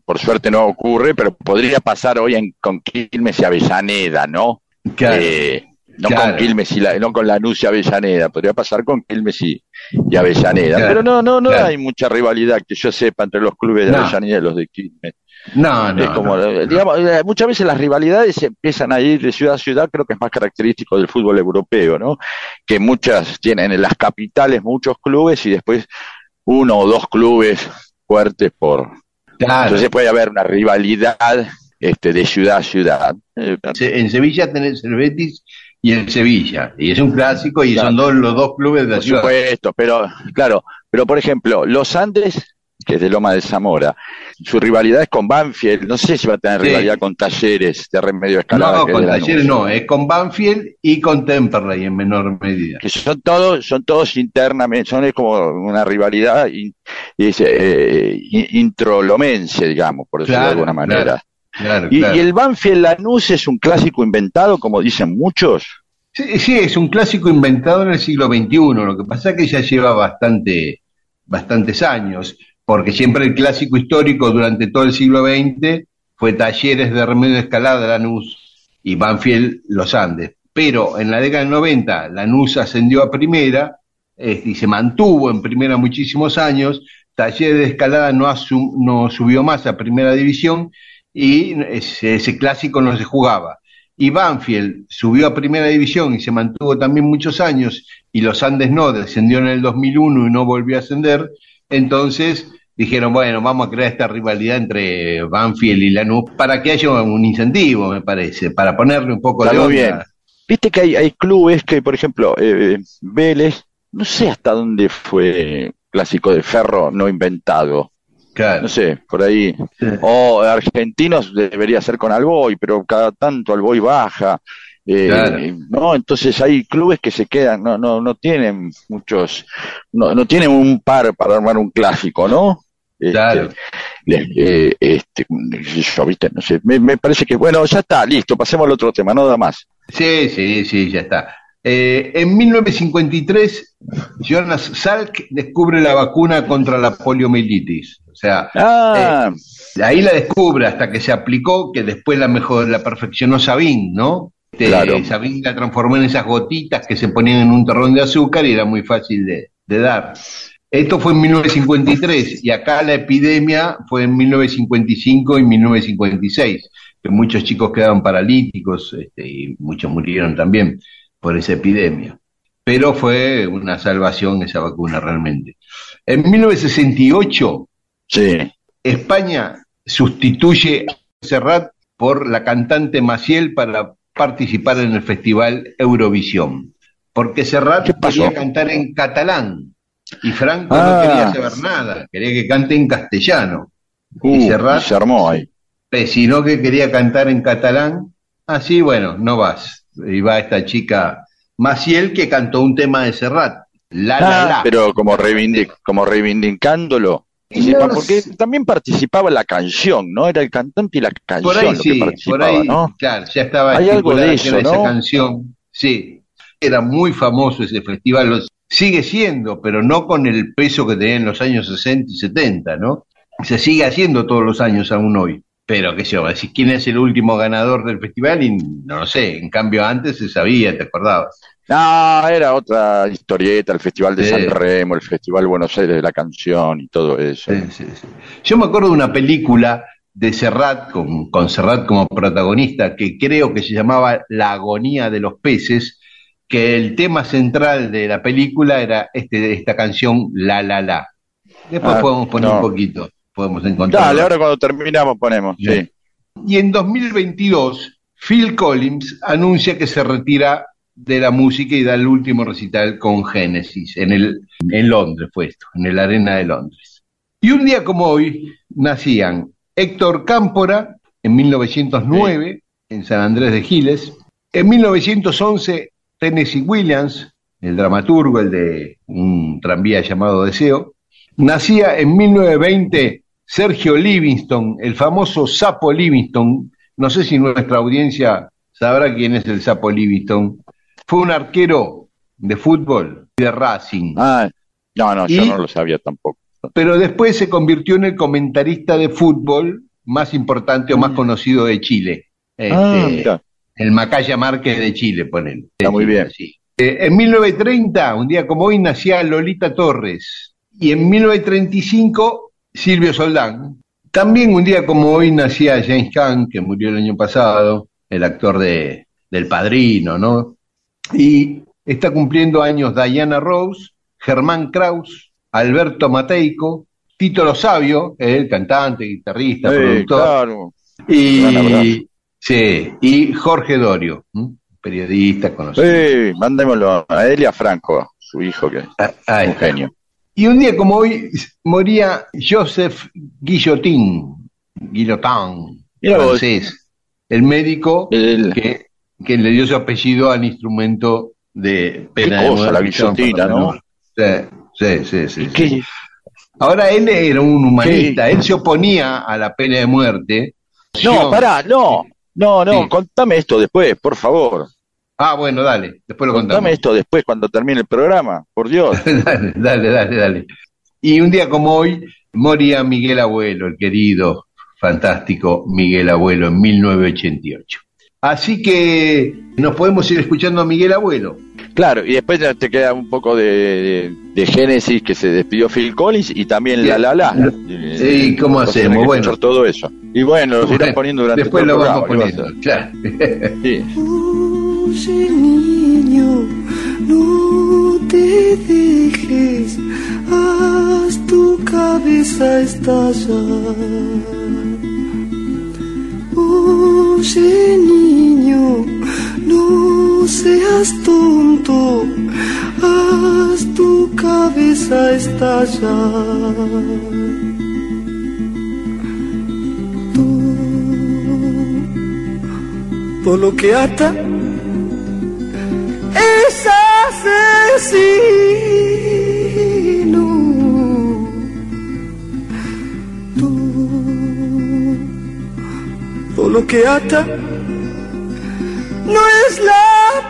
por suerte no ocurre, pero podría pasar hoy en, con Quilmes y Avellaneda, ¿no? Claro. Eh, no Claro. con Quilmes y la, no con Lanús y Avellaneda, podría pasar con Quilmes y, y Avellaneda. Pero no, no, no hay mucha rivalidad que yo sepa entre los clubes de No. Avellaneda y los de Quilmes. No, no, es como, no. eh, digamos, eh, muchas veces las rivalidades empiezan a ir de ciudad a ciudad, creo que es más característico del fútbol europeo, ¿no? Que muchas tienen en las capitales muchos clubes y después uno o dos clubes fuertes por, Claro. entonces puede haber una rivalidad este, de ciudad a ciudad. Eh, En Sevilla tenés el Betis y el Sevilla, y es un clásico y Claro. son dos, los dos clubes de la por ciudad. supuesto, pero claro, pero por ejemplo, los Andes, que es de Loma de Zamora, su rivalidad es con Banfield, no sé si va a tener Sí. rivalidad con Talleres de Remedio Escalada. No, es con. Talleres no, es con Banfield y con Temperley en menor medida. que son todos, son todos internamente, son es como una rivalidad in- eh, in- introlomense, digamos, por decirlo de alguna manera. claro. Claro, Y, claro. y el Banfield Lanús es un clásico inventado, como dicen muchos. Sí, sí, es un clásico inventado en el siglo XXI. Lo que pasa es que ya lleva bastante, bastantes años, porque siempre el clásico histórico durante todo el siglo XX fue Talleres de Remedio de Escalada, Lanús y Banfield, Los Andes. Pero en la década del 90, Lanús ascendió a primera y se mantuvo en primera muchísimos años. Talleres de Escalada no subió más a primera división y ese, ese clásico no se jugaba y Banfield subió a primera división y se mantuvo también muchos años, y los Andes no, descendió en el 2001 y no volvió a ascender, entonces dijeron, bueno, vamos a crear esta rivalidad entre Banfield y Lanús para que haya un incentivo, me parece, para ponerle un poco Está de bien. Viste que hay, hay clubes que, por ejemplo, eh, Vélez, no sé hasta dónde fue clásico de ferro no inventado. Claro. No sé, por ahí. Sí. O argentinos debería ser con Alboy, pero cada tanto Alboy baja. eh, Claro. no, entonces hay clubes que se quedan, no, no, no tienen muchos, no, no tienen un par para armar un clásico, ¿no? Este, Claro. le- eh, este, yo, viste, no sé, me, me parece que, bueno, ya está, listo, pasemos al otro tema, no da más. Sí, sí, sí, ya está. Eh, en 1953, Jonas Salk descubre la vacuna contra la poliomielitis. O sea, Ah, Ahí la descubre hasta que se aplicó, que después la mejor, la perfeccionó Sabin, ¿no? Este, Claro. Sabin la transformó en esas gotitas que se ponían en un terrón de azúcar y era muy fácil de, de dar. Esto fue en 1953 y acá la epidemia fue en 1955 y 1956, que muchos chicos quedaron paralíticos este, y muchos murieron también por esa epidemia. Pero fue una salvación esa vacuna realmente. En 1968 sí, España sustituye a Serrat por la cantante Maciel para participar en el festival Eurovisión. Porque Serrat quería cantar en catalán y Franco Ah. no quería saber nada, quería que cante en castellano. Uh, y Serrat, se armó ahí. eh, sino que quería cantar en catalán, así bueno, no vas. Y va esta chica Maciel que cantó un tema de Serrat, La La Ah, La. pero como, reivindic- como reivindicándolo. No porque sé. también participaba la canción, ¿no? Era el cantante y la canción Por ahí lo sí, que por ahí, ¿no? claro, ya estaba Hay algo de eso, esa ¿no? canción. Sí, era muy famoso ese festival, sigue siendo, pero no con el peso que tenía en los años 60 y 70, ¿no? Se sigue haciendo todos los años aún hoy. Pero qué sé yo, decir quién es el último ganador del festival y no lo sé, en cambio antes se sabía, ¿te acordabas? No, era otra historieta, el Festival de Sí. San Remo, el Festival Buenos Aires de la Canción y todo eso. Sí, sí, sí. Yo me acuerdo de una película de Serrat, con, con Serrat como protagonista, que creo que se llamaba La agonía de los peces, que el tema central de la película era este, esta canción La La La. Después Ah, podemos poner no. un poquito, podemos encontrar. Dale, ahora cuando terminamos ponemos. Sí. Sí. Y en 2022, Phil Collins anuncia que se retira de la música y da el último recital con Genesis en, el, en Londres, fue esto, en el Arena de Londres. Y un día como hoy nacían Héctor Cámpora en 1909 en San Andrés de Giles, en 1911 Tennessee Williams, el dramaturgo, el de un tranvía llamado Deseo, nacía en 1920 Sergio Livingston, el famoso Sapo Livingston. No sé si nuestra audiencia sabrá quién es el Sapo Livingston. Fue un arquero de fútbol de Racing, Ah, no, no, yo no lo sabía tampoco. pero después se convirtió en el comentarista de fútbol más importante o más conocido de Chile. Este, ah. El Macaya Márquez de Chile, ponele. Está muy bien. Sí. Eh, en 1930, un día como hoy, nacía Lolita Torres. Y en 1935, Silvio Soldán. También un día como hoy nacía James Caan, que murió el año pasado, el actor de, del Padrino, ¿no? Y está cumpliendo años Diana Rose, Germán Kraus, Alberto Mateico, Tito Lo Sabio, el cantante, guitarrista, Sí, productor. claro. Y, sí, y Jorge Dorio, periodista conocido. Sí, mandémoslo a él y a Franco, su hijo, que es Ah, ahí un está. genio. Y un día como hoy moría Joseph Guillotin, Guillotin, francés, el médico El- que, que le dio su apellido al instrumento de pena Qué de cosa, la guillotina, ¿no? Sí, sí, sí. Ahora él era un humanista, él se oponía a la pena de muerte. No, pará, no. No, no, Sí. contame esto después, por favor. Ah, bueno, dale, después lo contamos. Contame esto después cuando termine el programa, por Dios. (laughs) dale, dale, dale, dale. Y un día como hoy moría Miguel Abuelo, el querido, fantástico Miguel Abuelo, en 1988. Así que nos podemos ir escuchando a Miguel Abuelo. Claro, y después ya te queda un poco de, de, de Génesis que se despidió Phil Collins y también la la la. Sí, ¿cómo hacemos? Bueno. todo eso. Y bueno, lo irán poniendo durante Después todo lo el vamos programa, ¿qué va a poniendo, claro. (laughs) Sí. Oye niño, no te dejes, haz tu cabeza estallar. Oye niño, seas tonto, haz tu cabeza estallar. Todo lo que ata es asesino. Todo, todo lo que ata no es la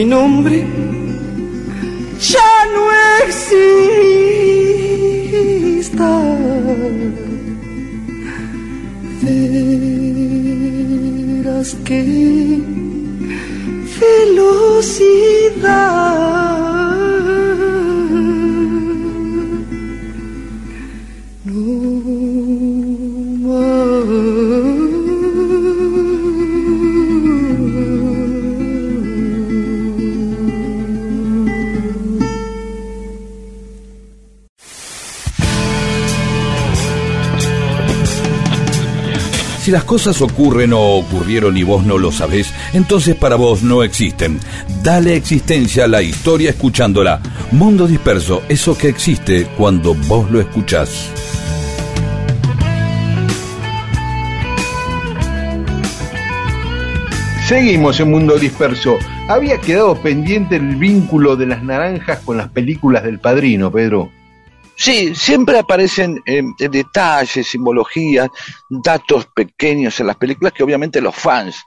mi nombre ya no exista. Verás que cosas ocurren o ocurrieron y vos no lo sabés, entonces para vos no existen. Dale existencia a la historia escuchándola. Mundo disperso, eso que existe cuando vos lo escuchás. Seguimos en Mundo Disperso. Había quedado pendiente el vínculo de las naranjas con las películas del padrino, Pedro. Sí, siempre aparecen eh, detalles, simbologías, datos pequeños en las películas que obviamente los fans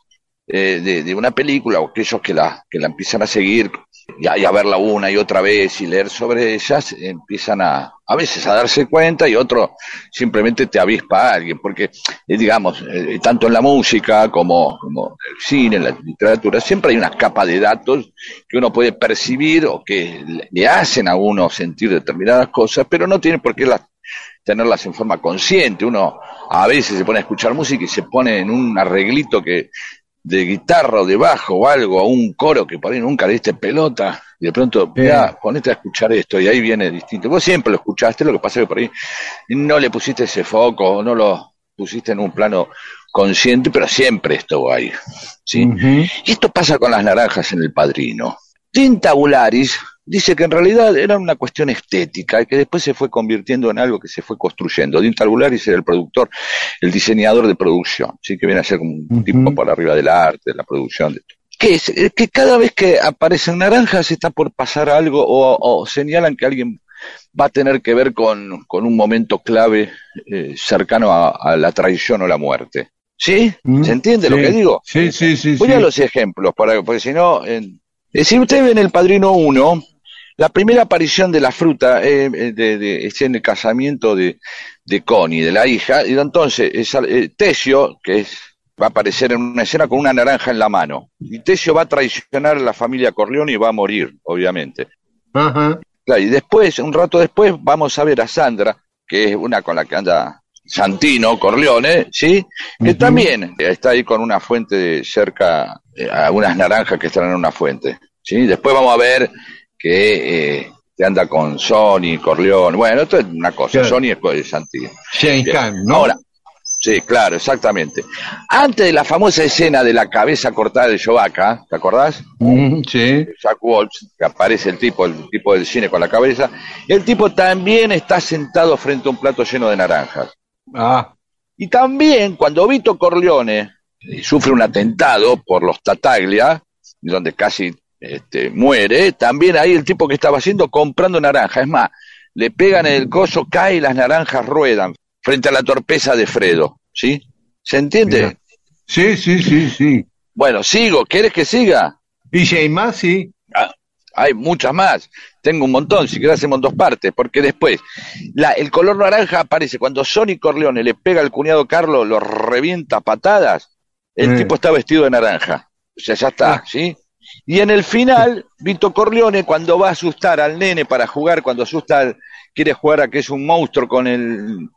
eh, de, una película o aquellos que la, que la empiezan a seguir y a, a, verla una y otra vez y leer sobre ellas, empiezan a, a veces a darse cuenta y otro simplemente te avispa a alguien, porque eh, digamos, eh, tanto en la música como, cine, en la literatura, siempre hay una capa de datos que uno puede percibir o que le, hacen a uno sentir determinadas cosas, pero no tiene por qué las tenerlas en forma consciente. Uno a veces se pone a escuchar música y se pone en un arreglito que de guitarra o de bajo o algo, o un coro que por ahí nunca le diste pelota, y de pronto, ya, ponete a escuchar esto, y ahí viene distinto. Vos siempre lo escuchaste, lo que pasa es que por ahí no le pusiste ese foco, no lo pusiste en un plano consciente, pero siempre estuvo ahí. ¿sí? Uh -huh. Y esto pasa con las naranjas en el padrino. Tintabularis dice que en realidad era una cuestión estética y que después se fue convirtiendo en algo que se fue construyendo. Dean Tabularis era el productor, el diseñador de producción, ¿sí? que viene a ser como un uh -huh. tipo por arriba del arte, de la producción. De que es que cada vez que aparecen naranjas está por pasar algo o, o señalan que alguien va a tener que ver con, con un momento clave eh, cercano a, a, la traición o la muerte. ¿Sí? ¿Se entiende sí. lo que digo? Sí, sí, sí. Voy sí. a los ejemplos, para, porque si no... En, si usted ve en El Padrino 1, la primera aparición de la fruta eh, de, de, es en el casamiento de, de Connie, de la hija, y entonces es, eh, Tesio, que es, va a aparecer en una escena con una naranja en la mano, y Tesio va a traicionar a la familia Corleone y va a morir, obviamente. Ajá. Claro, y después, un rato después, vamos a ver a Sandra, que es una con la que anda Santino Corleone, ¿sí? Que uh -huh. también está ahí con una fuente cerca, eh, algunas naranjas que están en una fuente, ¿sí? Después vamos a ver que, eh, que anda con Sony, Corleone, bueno, esto es una cosa, claro. Sony es Santino. James Khan, ¿no? Ahora, sí, claro, exactamente. Antes de la famosa escena de la cabeza cortada de Chewbacca, ¿te acordás? Mm, sí. Jack Waltz, que aparece el tipo, el tipo del cine con la cabeza, el tipo también está sentado frente a un plato lleno de naranjas. Ah. Y también cuando Vito Corleone sufre un atentado por los Tataglia, donde casi este, muere, también ahí el tipo que estaba haciendo comprando naranja. Es más, le pegan el coso, cae y las naranjas ruedan frente a la torpeza de Fredo. ¿Sí? ¿Se entiende? Mira. Sí, sí, sí, sí. Bueno, sigo. ¿Quieres que siga? Y si hay más, sí. Ah, hay muchas más. Tengo un montón, si querés hacemos dos partes, porque después la, el color naranja aparece cuando Sonny Corleone le pega al cuñado Carlos, lo revienta a patadas, el tipo está vestido de naranja. O sea, ya está, ah. ¿sí? Y en el final, Vito Corleone, cuando va a asustar al nene para jugar, cuando asusta, quiere jugar a que es un monstruo con el,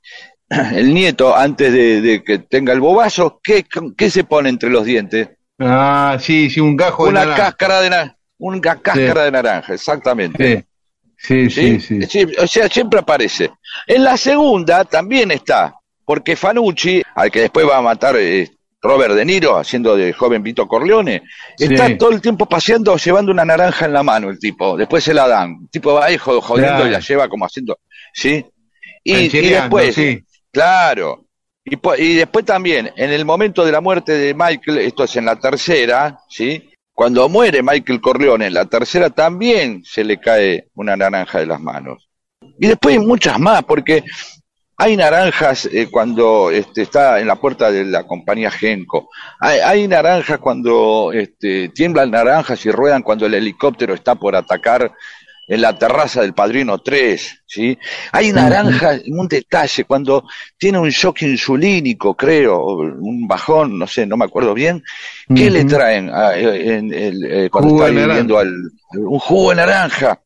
(coughs) el nieto antes de, de, que tenga el bobazo, ¿qué, ¿qué, se pone entre los dientes? Ah, sí, sí, un gajo Una de naranja. cáscara de naranja. Una cáscara sí. de naranja, exactamente. Sí. Sí, sí, sí, sí. O sea, siempre aparece. En la segunda también está, porque Fanucci, al que después va a matar eh, Robert De Niro, haciendo de joven Vito Corleone, está todo el tiempo paseando, llevando una naranja en la mano el tipo, después se la dan, el tipo va ahí jodiendo claro. y la lleva como haciendo, ¿sí? Y, y después, sí. Claro, y, y, después también, en el momento de la muerte de Michael, esto es en la tercera, ¿sí? Cuando muere Michael Corleone, en la tercera también se le cae una naranja de las manos. Y después hay muchas más, porque hay naranjas eh, cuando este, está en la puerta de la compañía Genco. Hay, naranjas cuando este, tiemblan naranjas y ruedan cuando el helicóptero está por atacar en la terraza del Padrino 3, ¿sí? Hay naranjas, un detalle, cuando tiene un shock insulínico, creo, un bajón, no sé, no me acuerdo bien, ¿qué uh -huh. le traen a, en, en, en, cuando jugo está viviendo al, un jugo de naranja?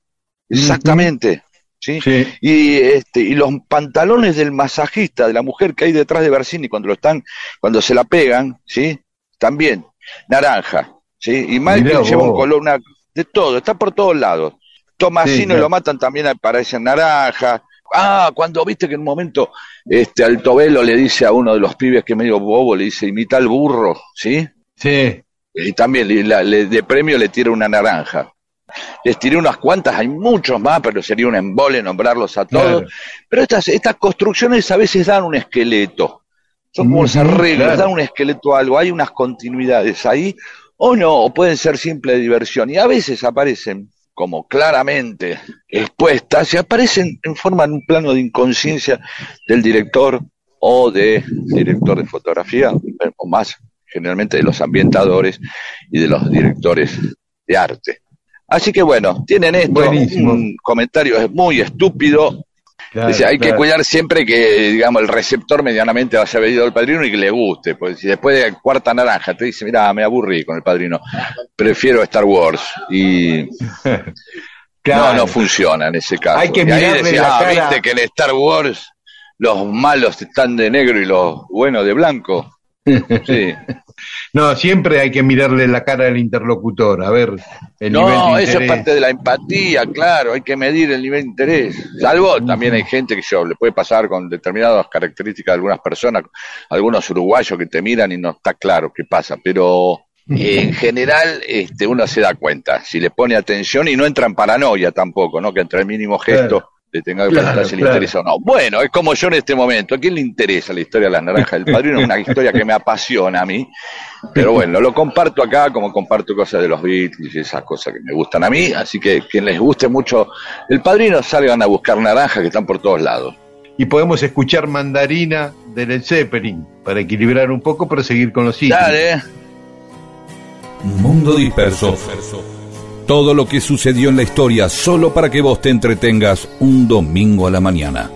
Exactamente. ¿Sí? ¿sí? Y, este, y los pantalones del masajista, de la mujer que hay detrás de Bersini cuando lo están, cuando se la pegan, ¿sí? También, naranja, ¿sí? Y Michael lleva un color, una, de todo, está por todos lados. Tomasino sí, claro. lo matan también aparece en naranja, Ah, cuando viste que en un momento este Altobelo le dice a uno de los pibes que es medio bobo, le dice, imita al burro, ¿sí? Sí. Y también le- la- le- de premio le tira una naranja. Les tiré unas cuantas, hay muchos más, pero sería un embole nombrarlos a todos. Claro. Pero estas, estas construcciones a veces dan un esqueleto. Son como arreglos, claro. dan un esqueleto a algo. Hay unas continuidades ahí, o no, o pueden ser simple diversión. Y a veces aparecen como claramente expuestas y aparecen en forma en un plano de inconsciencia del director o del director de fotografía, o más generalmente de los ambientadores y de los directores de arte. Así que bueno, tienen esto, Buenísimo. un comentario es muy estúpido, Claro, Dice, hay que cuidar siempre que, digamos, el receptor medianamente haya venido el padrino y que le guste. Porque si después de cuarta naranja te dice, mira, me aburrí con el padrino, prefiero Star Wars. Y (laughs) Claro. no, no funciona en ese caso. Hay que y ahí la ah, cara". viste que en Star Wars los malos están de negro y los buenos de blanco. (laughs) Sí. No, siempre hay que mirarle la cara al interlocutor, a ver el nivel No, de eso es parte de la empatía, claro, hay que medir el nivel de interés. Salvo también hay gente que yo, le puede pasar con determinadas características de algunas personas, algunos uruguayos que te miran y no está claro qué pasa, pero en (laughs) general este, uno se da cuenta, si le pone atención y no entra en paranoia tampoco, ¿no? Que entre el mínimo gesto Claro. Le tenga que Claro, preguntar si le claro. interesa o no. Bueno, es como yo en este momento, ¿a quién le interesa la historia de las naranjas del padrino? Es una historia que me apasiona a mí, pero bueno, lo comparto acá como comparto cosas de los Beatles y esas cosas que me gustan a mí, así que quien les guste mucho el padrino salgan a buscar naranjas que están por todos lados. Y podemos escuchar Mandarina de Led Zeppelin para equilibrar un poco, pero seguir con los. Dale, Mundo disperso. Todo lo que sucedió en la historia solo para que vos te entretengas un domingo a la mañana.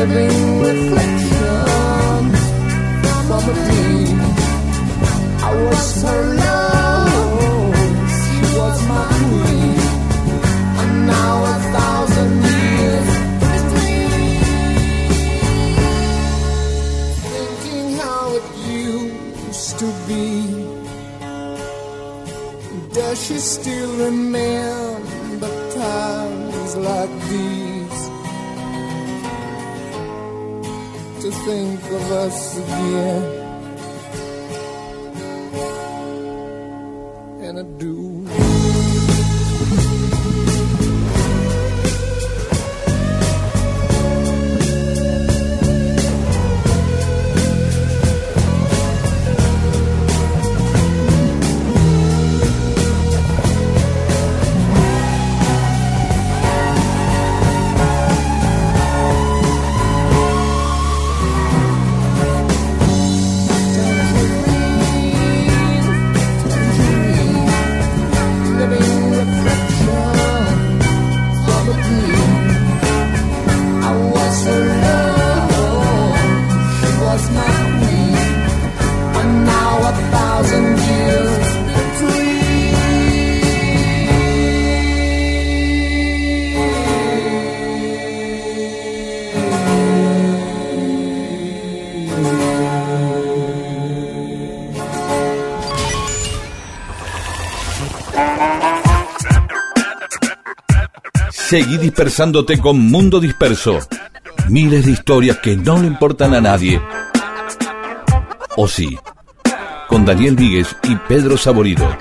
Living reflections from a dream. I was her love, she was my queen, and now a thousand years between. Thinking how it used to be. Does she still remember times like these? To think of us again. And I do. Seguí dispersándote con Mundo Disperso. Miles de historias que no le importan a nadie. O sí, con Daniel Víguez y Pedro Saborido.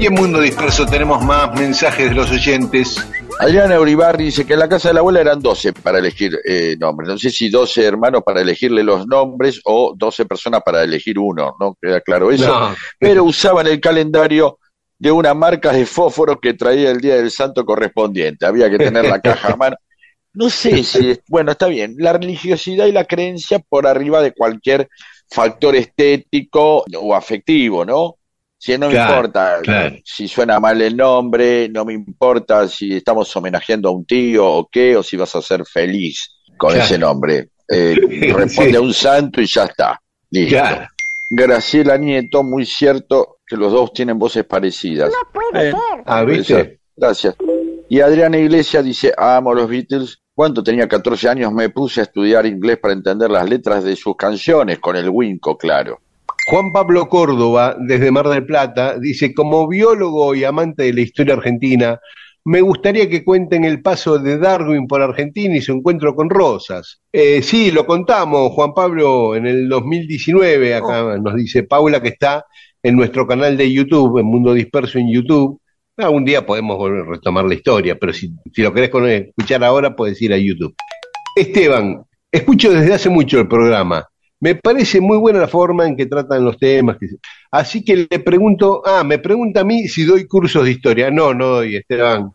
Y en Mundo Disperso tenemos más mensajes de los oyentes. Adriana Uribarri dice que en la casa de la abuela eran 12 para elegir eh, nombres. No sé si 12 hermanos para elegirle los nombres o 12 personas para elegir uno, no queda claro eso. No. Pero usaban el calendario de una marca de fósforos que traía el día del santo correspondiente. Había que tener la caja a mano. No sé si, bueno, está bien, la religiosidad y la creencia por arriba de cualquier factor estético o afectivo, ¿no? Si no me importa claro. si suena mal el nombre, no me importa si estamos homenajeando a un tío o qué, o si vas a ser feliz con Claro. ese nombre. (laughs) Eh, responde Sí. a un santo y ya está. Listo. Claro. Graciela Nieto, muy cierto que los dos tienen voces parecidas. Eh, Ah, puede ¿viste? ser. Gracias. Y Adriana Iglesias dice, amo los Beatles. Cuando tenía 14 años me puse a estudiar inglés para entender las letras de sus canciones, con el Winco, claro. Juan Pablo Córdoba, desde Mar del Plata, dice, como biólogo y amante de la historia argentina, me gustaría que cuenten el paso de Darwin por Argentina y su encuentro con Rosas. Eh, sí, lo contamos, Juan Pablo, en el 2019, acá nos dice Paula que está en nuestro canal de YouTube, en Mundo Disperso en YouTube. Algún día podemos volver a retomar la historia, pero si, si lo querés escuchar ahora, puedes ir a YouTube. Esteban, escucho desde hace mucho el programa. Me parece muy buena la forma en que tratan los temas. que Así que le pregunto, ah, me pregunta a mí si doy cursos de historia. No, no doy, Esteban,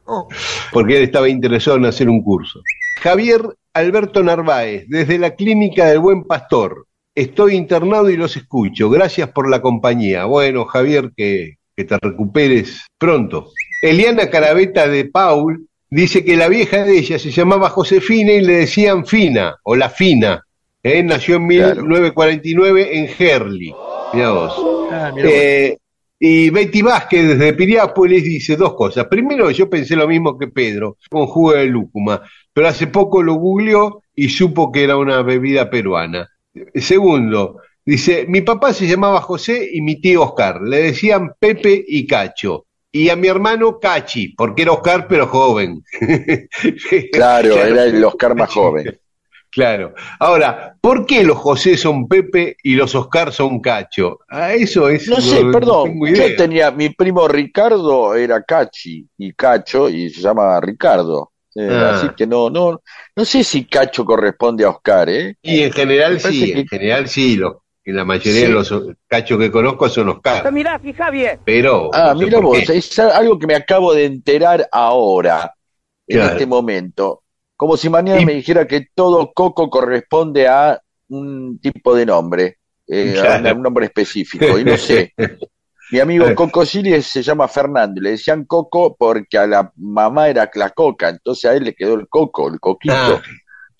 porque él estaba interesado en hacer un curso. Javier Alberto Narváez, desde la Clínica del Buen Pastor. Estoy internado y los escucho. Gracias por la compañía. Bueno, Javier, que, que te recuperes pronto. Eliana Carabeta de Paul dice que la vieja de ella se llamaba Josefina y le decían Fina, o la Fina. ¿Eh? Nació en Claro. 1949 en Gerli. Mirá vos. Ah, Eh, y Betty Vázquez desde Piriápolis dice dos cosas. Primero, yo pensé lo mismo que Pedro, con jugo de lúcuma, pero hace poco lo googleó y supo que era una bebida peruana. Segundo, dice, mi papá se llamaba José y mi tío Oscar, le decían Pepe y Cacho. Y a mi hermano Cachi, porque era Oscar pero joven. (laughs) Claro, era el Oscar más joven. Claro. Ahora, ¿por qué los José son Pepe y los Oscar son Cacho? Ah, eso es. No sé, perdón, tengo yo tenía, mi primo Ricardo era Cachi y Cacho y se llama Ricardo. Eh, Ah. Así que no, no, no sé si Cacho corresponde a Oscar, ¿eh? Y en general sí, que- en general sí, lo- y la mayoría Sí. de los cachos que conozco son Oscar. Mirá, fija bien. Pero. Ah, no sé mira vos, qué. es algo que me acabo de enterar ahora, en este momento. Como si mañana Y- me dijera que todo coco corresponde a un tipo de nombre, eh, a Claro. un- a un nombre específico, y no sé. (laughs) Mi amigo Coco Siles se llama Fernando, y le decían Coco porque a la mamá era la coca, entonces a él le quedó el coco, el coquito. Ah,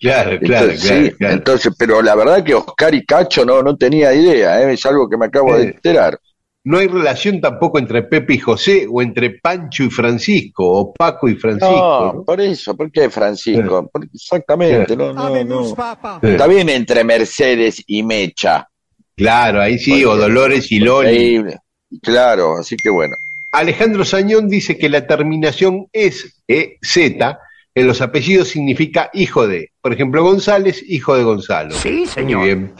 claro, claro, Entonces, claro, sí, claro. entonces, pero la verdad que Oscar y Cacho no, no tenía idea, ¿eh? es algo que me acabo de Eh, enterar. No hay relación tampoco entre Pepe y José, o entre Pancho y Francisco, o Paco y Francisco. No, ¿no? por eso, ¿por qué Francisco? Porque- exactamente, no, no, no. Eh, Está bien entre Mercedes y Mecha. Claro, ahí sí, o Dolores y Loli. Increíble. Claro, así que bueno. Alejandro Sañón dice que la terminación es e, Z en los apellidos significa hijo de. Por ejemplo, González, hijo de Gonzalo. Sí, señor. Muy bien.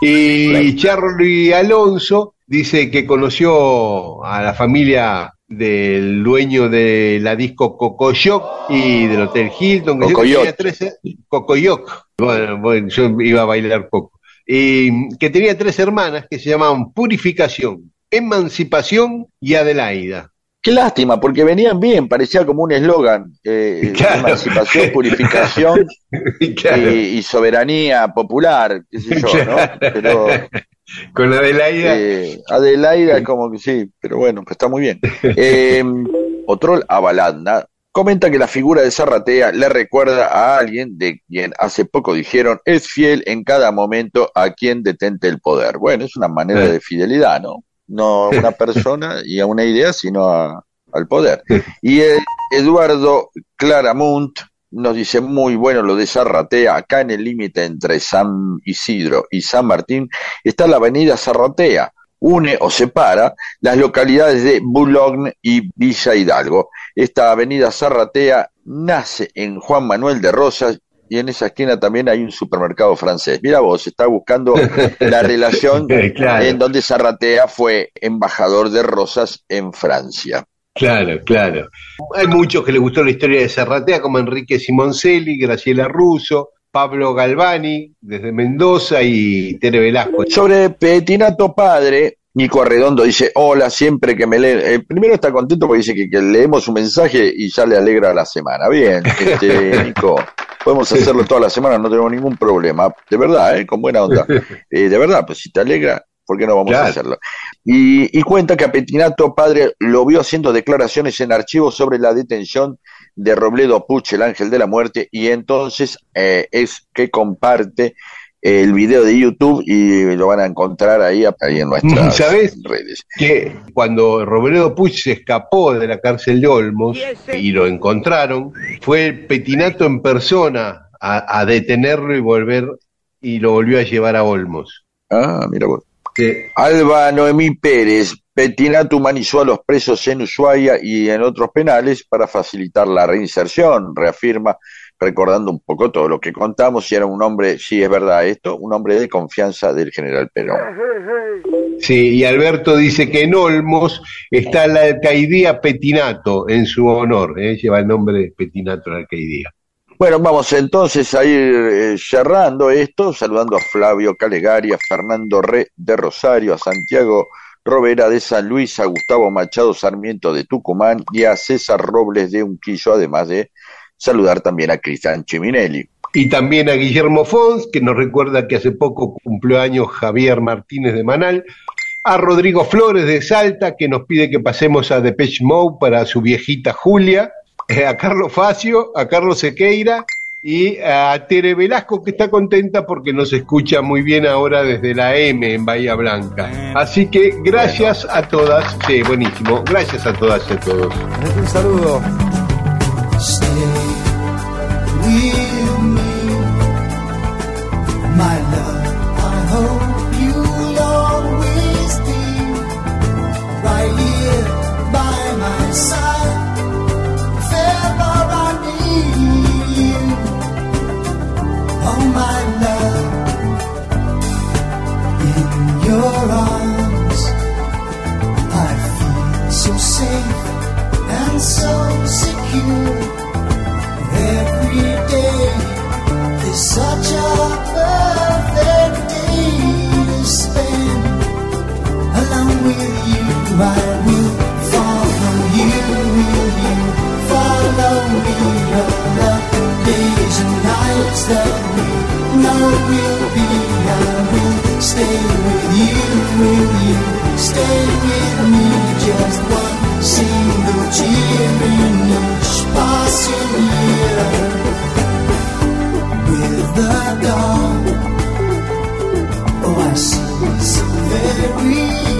Y Charlie Alonso dice que conoció a la familia del dueño de la disco Cocoyoc y del Hotel Hilton. que yo Cocoyoc. tenía Cocoyoc. Bueno, bueno, yo iba a bailar poco. Y que tenía tres hermanas que se llamaban Purificación, Emancipación y Adelaida. Qué lástima, porque venían bien, parecía como un eslogan. eh, (laughs) Claro. Emancipación, (laughs) purificación Claro, y, y soberanía popular, qué sé yo, ¿no? Pero con Adelaida. eh, Adelaida como que sí, pero bueno, pues está muy bien. (laughs) Eh, Otrol Avalanda comenta que la figura de Zarratea le recuerda a alguien de quien hace poco dijeron es fiel en cada momento a quien detente el poder. Bueno, es una manera Eh. de fidelidad, ¿no? No a una (laughs) persona y a una idea, sino a- al poder. Y eh, Eduardo Claramunt nos dice muy bueno lo de Zarratea, acá en el límite entre San Isidro y San Martín está la avenida Zarratea, une o separa las localidades de Boulogne y Villa Hidalgo. Esta avenida Zarratea nace en Juan Manuel de Rosas y en esa esquina también hay un supermercado francés. Mira vos, está buscando la (laughs) relación (laughs) Claro. en donde Zarratea fue embajador de Rosas en Francia. Claro, claro. Hay muchos que les gustó la historia de Serratea, como Enrique Simoncelli, Graciela Russo, Pablo Galvani, desde Mendoza, y Tere Velasco. Sobre Petinato Padre, Nico Arredondo dice, hola, siempre que me leen. Eh, primero está contento porque dice que, que leemos su mensaje y ya le alegra la semana. Bien, (laughs) este, Nico, podemos hacerlo toda la semana, no tenemos ningún problema. De verdad, eh, con buena onda. (laughs) Eh, de verdad, pues si te alegra, ¿Por qué no vamos Claro. a hacerlo? Y, y cuenta que a Petinato, padre, lo vio haciendo declaraciones en archivos sobre la detención de Robledo Puch, el ángel de la muerte, y entonces eh, es que comparte el video de YouTube y lo van a encontrar ahí, ahí en nuestras (laughs) ¿Sabés? redes. que cuando Robledo Puig se escapó de la cárcel de Olmos y lo encontraron, fue Petinato en persona a, a detenerlo y volver y lo volvió a llevar a Olmos. Ah, mira vos. Sí. Alba Noemí Pérez, Petinato humanizó a los presos en Ushuaia y en otros penales para facilitar la reinserción, reafirma, recordando un poco todo lo que contamos, y era un hombre, sí es verdad esto, un hombre de confianza del general Perón. Sí, y Alberto dice que en Olmos está la alcaidía Petinato en su honor, ¿eh? lleva el nombre de Petinato la alcaidía. Bueno, vamos entonces a ir eh, cerrando esto, saludando a Flavio Calegari, a Fernando Re de Rosario, a Santiago Robera de San Luis, a Gustavo Machado Sarmiento de Tucumán y a César Robles de Unquillo, además de saludar también a Cristian Chiminelli. Y también a Guillermo Fons, que nos recuerda que hace poco cumplió años Javier Martínez de Manal. A Rodrigo Flores de Salta, que nos pide que pasemos a Depeche Mode para su viejita Julia. Eh, a Carlos Facio, a Carlos Sequeira y a Tere Velasco, que está contenta porque nos escucha muy bien ahora desde la M en Bahía Blanca. Así que gracias a todas. Sí, buenísimo. Gracias a todas y a todos. Un saludo. Stay with me, that we know will be. I will stay with you, will you stay with me? Just one single tear in each passing year. With the dawn, oh I see so very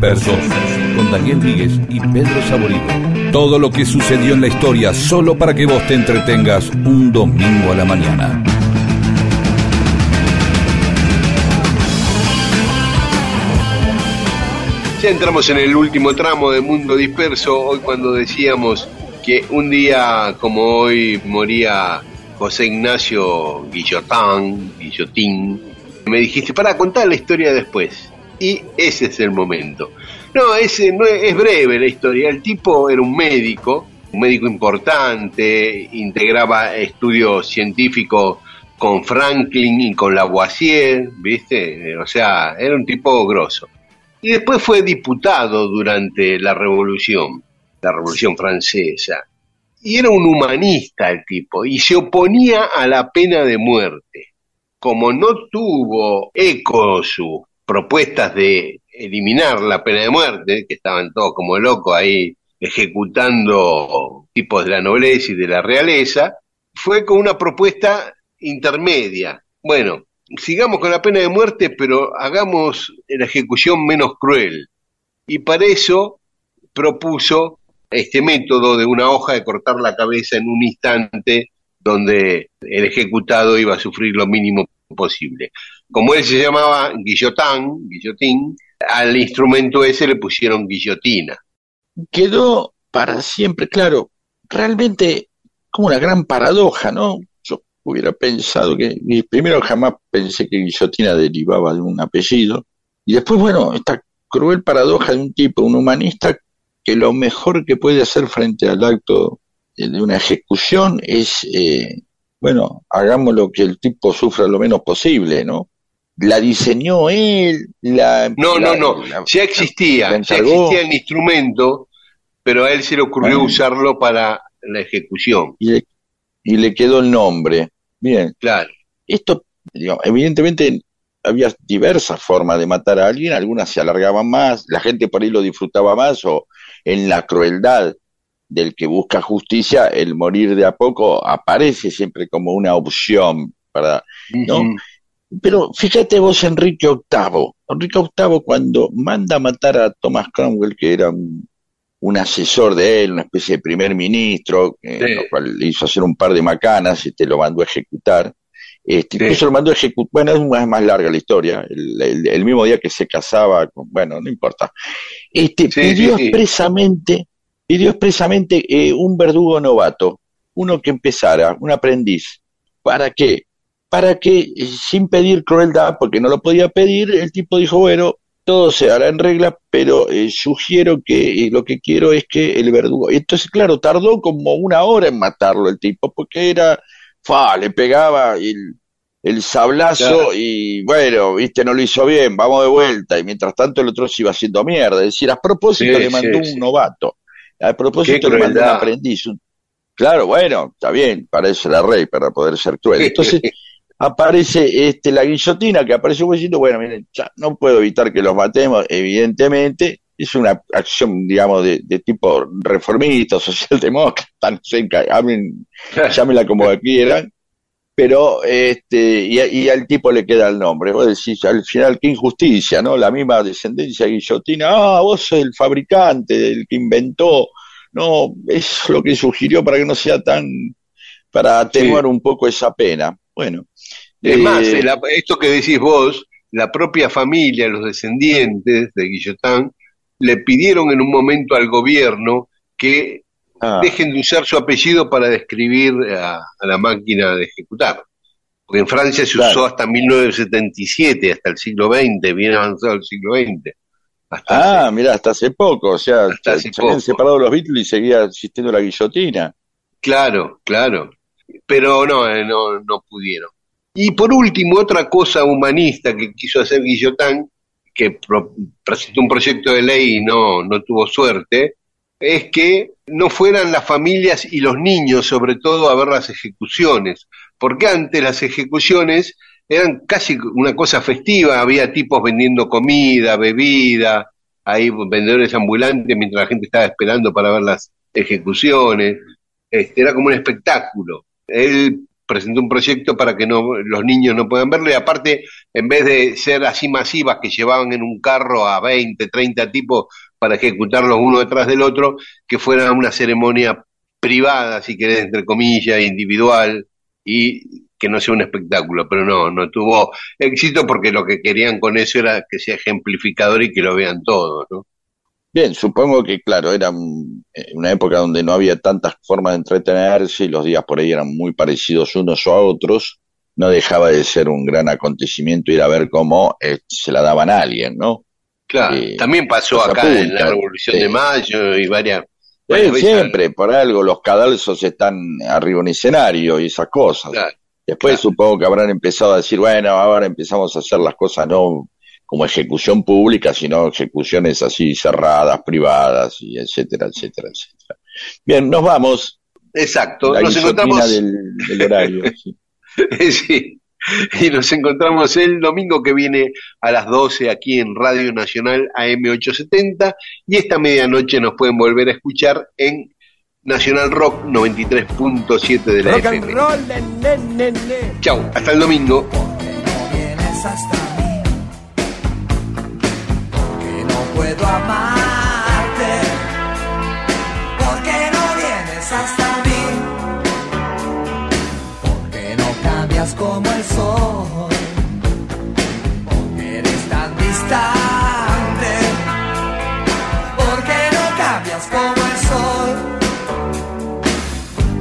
Disperso, con Daniel Víguez y Pedro Saborido. Todo lo que sucedió en la historia solo para que vos te entretengas un domingo a la mañana. Ya entramos en el último tramo de Mundo Disperso, hoy cuando decíamos que un día como hoy moría José Ignacio Guillotán, Guillotín, me dijiste, para contar la historia después. Y ese es el momento. No, ese no es, es breve la historia. El tipo era un médico, un médico importante, integraba estudios científicos con Franklin y con Lavoisier, ¿viste? O sea, era un tipo grosso. Y después fue diputado durante la Revolución, la Revolución Francesa. Y era un humanista el tipo, y se oponía a la pena de muerte. Como no tuvo eco sus propuestas de eliminar la pena de muerte, que estaban todos como locos ahí ejecutando tipos de la nobleza y de la realeza, fue con una propuesta intermedia. Bueno, sigamos con la pena de muerte, pero hagamos la ejecución menos cruel. Y para eso propuso este método de una hoja de cortar la cabeza en un instante donde el ejecutado iba a sufrir lo mínimo posible. Como él se llamaba guillotán, guillotín, al instrumento ese le pusieron guillotina. Quedó para siempre, claro, realmente como una gran paradoja, ¿no? Yo hubiera pensado que, primero jamás pensé que guillotina derivaba de un apellido, y después, bueno, esta cruel paradoja de un tipo, un humanista, que lo mejor que puede hacer frente al acto de una ejecución es, eh, bueno, hagamos lo que el tipo sufra lo menos posible, ¿no? La diseñó él, la... No, la- no, no, la- ya existía, ya existía el instrumento, pero a él se le ocurrió Ah. usarlo para la ejecución. y le, y le quedó el nombre. Bien, Claro, esto, digamos, evidentemente había diversas formas de matar a alguien, algunas se alargaban más, la gente por ahí lo disfrutaba más, o en la crueldad del que busca justicia, el morir de a poco aparece siempre como una opción para... ¿no? Pero fíjate vos, Enrique VIII, Enrique VIII cuando manda a matar a Thomas Cromwell, que era un, un asesor de él, una especie de primer ministro, eh, Sí. lo cual le hizo hacer un par de macanas y te lo mandó a ejecutar. Este, Sí. Incluso lo mandó a ejecutar, bueno, es más, más larga la historia, el, el- el mismo día que se casaba, con, bueno, no importa. Este, Sí, pidió expresamente, pidió expresamente eh, un verdugo novato, uno que empezara, un aprendiz. ¿Para qué? Para que, eh, sin pedir crueldad, porque no lo podía pedir, el tipo dijo, bueno, todo se hará en regla, pero eh, sugiero que eh, lo que quiero es que el verdugo... Entonces, claro, tardó como una hora en matarlo el tipo, porque era, fa, le pegaba el, el sablazo Claro. y bueno, viste, no lo hizo bien, vamos de vuelta, y mientras tanto el otro se iba haciendo mierda, es decir, a propósito Sí, le mandó sí, un sí. novato, a propósito le mandó un aprendiz, un- claro, bueno, está bien, para eso era rey, para poder ser cruel. (laughs) Entonces aparece este, la guillotina, que aparece un diciendo, bueno, miren, ya no puedo evitar que los matemos, evidentemente, es una acción, digamos, de, de tipo reformista, (laughs) socialdemócrata, no sé, hablen, llámenla como (laughs) quieran, pero este, y al tipo le queda el nombre. Vos decís, al final, qué injusticia, ¿no? La misma descendencia guillotina, ah, vos sos el fabricante, el que inventó, no, es lo que sugirió para que no sea tan, para atenuar un poco esa pena. Bueno. Es eh, más, el- esto que decís vos, la propia familia, los descendientes de Guillotán, le pidieron en un momento al gobierno que ah, dejen de usar su apellido para describir a, a la máquina de ejecutar. Porque en Francia se Claro. usó hasta 1977, hasta el siglo XX, bien avanzado el siglo XX. Hasta ah, mirá, hasta hace poco, o sea, Hasta hace se habían separado los Beatles y seguía existiendo la guillotina. Claro, claro. Pero no, eh, no, no pudieron. Y por último, otra cosa humanista que quiso hacer Guillotán, que pro- presentó un proyecto de ley y no, no tuvo suerte, es que no fueran las familias y los niños, sobre todo, a ver las ejecuciones. Porque antes las ejecuciones eran casi una cosa festiva, había tipos vendiendo comida, bebida, ahí vendedores ambulantes mientras la gente estaba esperando para ver las ejecuciones este, era como un espectáculo. Él presentó un proyecto para que no, los niños no puedan verlo y aparte, en vez de ser así masivas que llevaban en un carro a 20, 30 tipos para ejecutarlos uno detrás del otro, que fuera una ceremonia privada, si querés, entre comillas, individual y que no sea un espectáculo, pero no, no tuvo éxito porque lo que querían con eso era que sea ejemplificador y que lo vean todos, ¿no? Bien, supongo que, claro, era eh, una época donde no había tantas formas de entretenerse y los días por ahí eran muy parecidos unos a otros. No dejaba de ser un gran acontecimiento ir a ver cómo eh, se la daban a alguien, ¿no? Claro, Eh, también pasó acá en la Revolución de Mayo y varias, varias veces. siempre, por algo, los cadalzos están arriba de un escenario y esas cosas. Claro, Después claro. supongo que habrán empezado a decir, bueno, ahora empezamos a hacer las cosas no como ejecución pública, sino ejecuciones así cerradas, privadas, y etcétera, etcétera, etcétera. Bien, nos vamos. Exacto, La nos encontramos del, del horario. (laughs) sí. sí, y nos encontramos el domingo que viene a las 12 aquí en Radio Nacional AM870 y esta medianoche nos pueden volver a escuchar en Nacional Rock 93.7 de la Rock and FM. roll, ne, ne, ne. Chau, hasta el domingo. Puedo amarte. Porque no vienes hasta mí. Porque no cambias como el sol. Porque eres tan distante. Porque no cambias como el sol.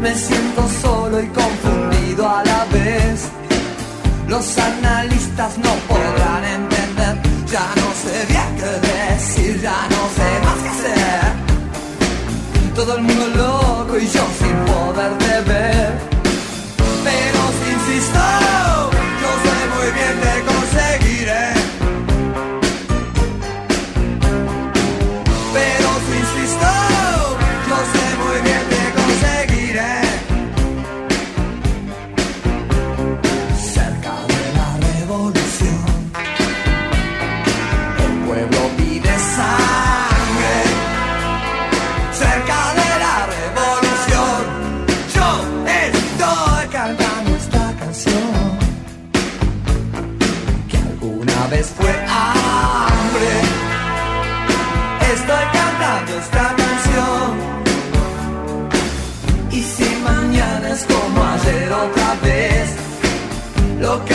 Me siento solo y confundido a la vez. Los analistas no Todo el mundo loco y yo sin poderte fue hambre. Estoy cantando esta canción. Y si mañana es como ayer otra vez, lo que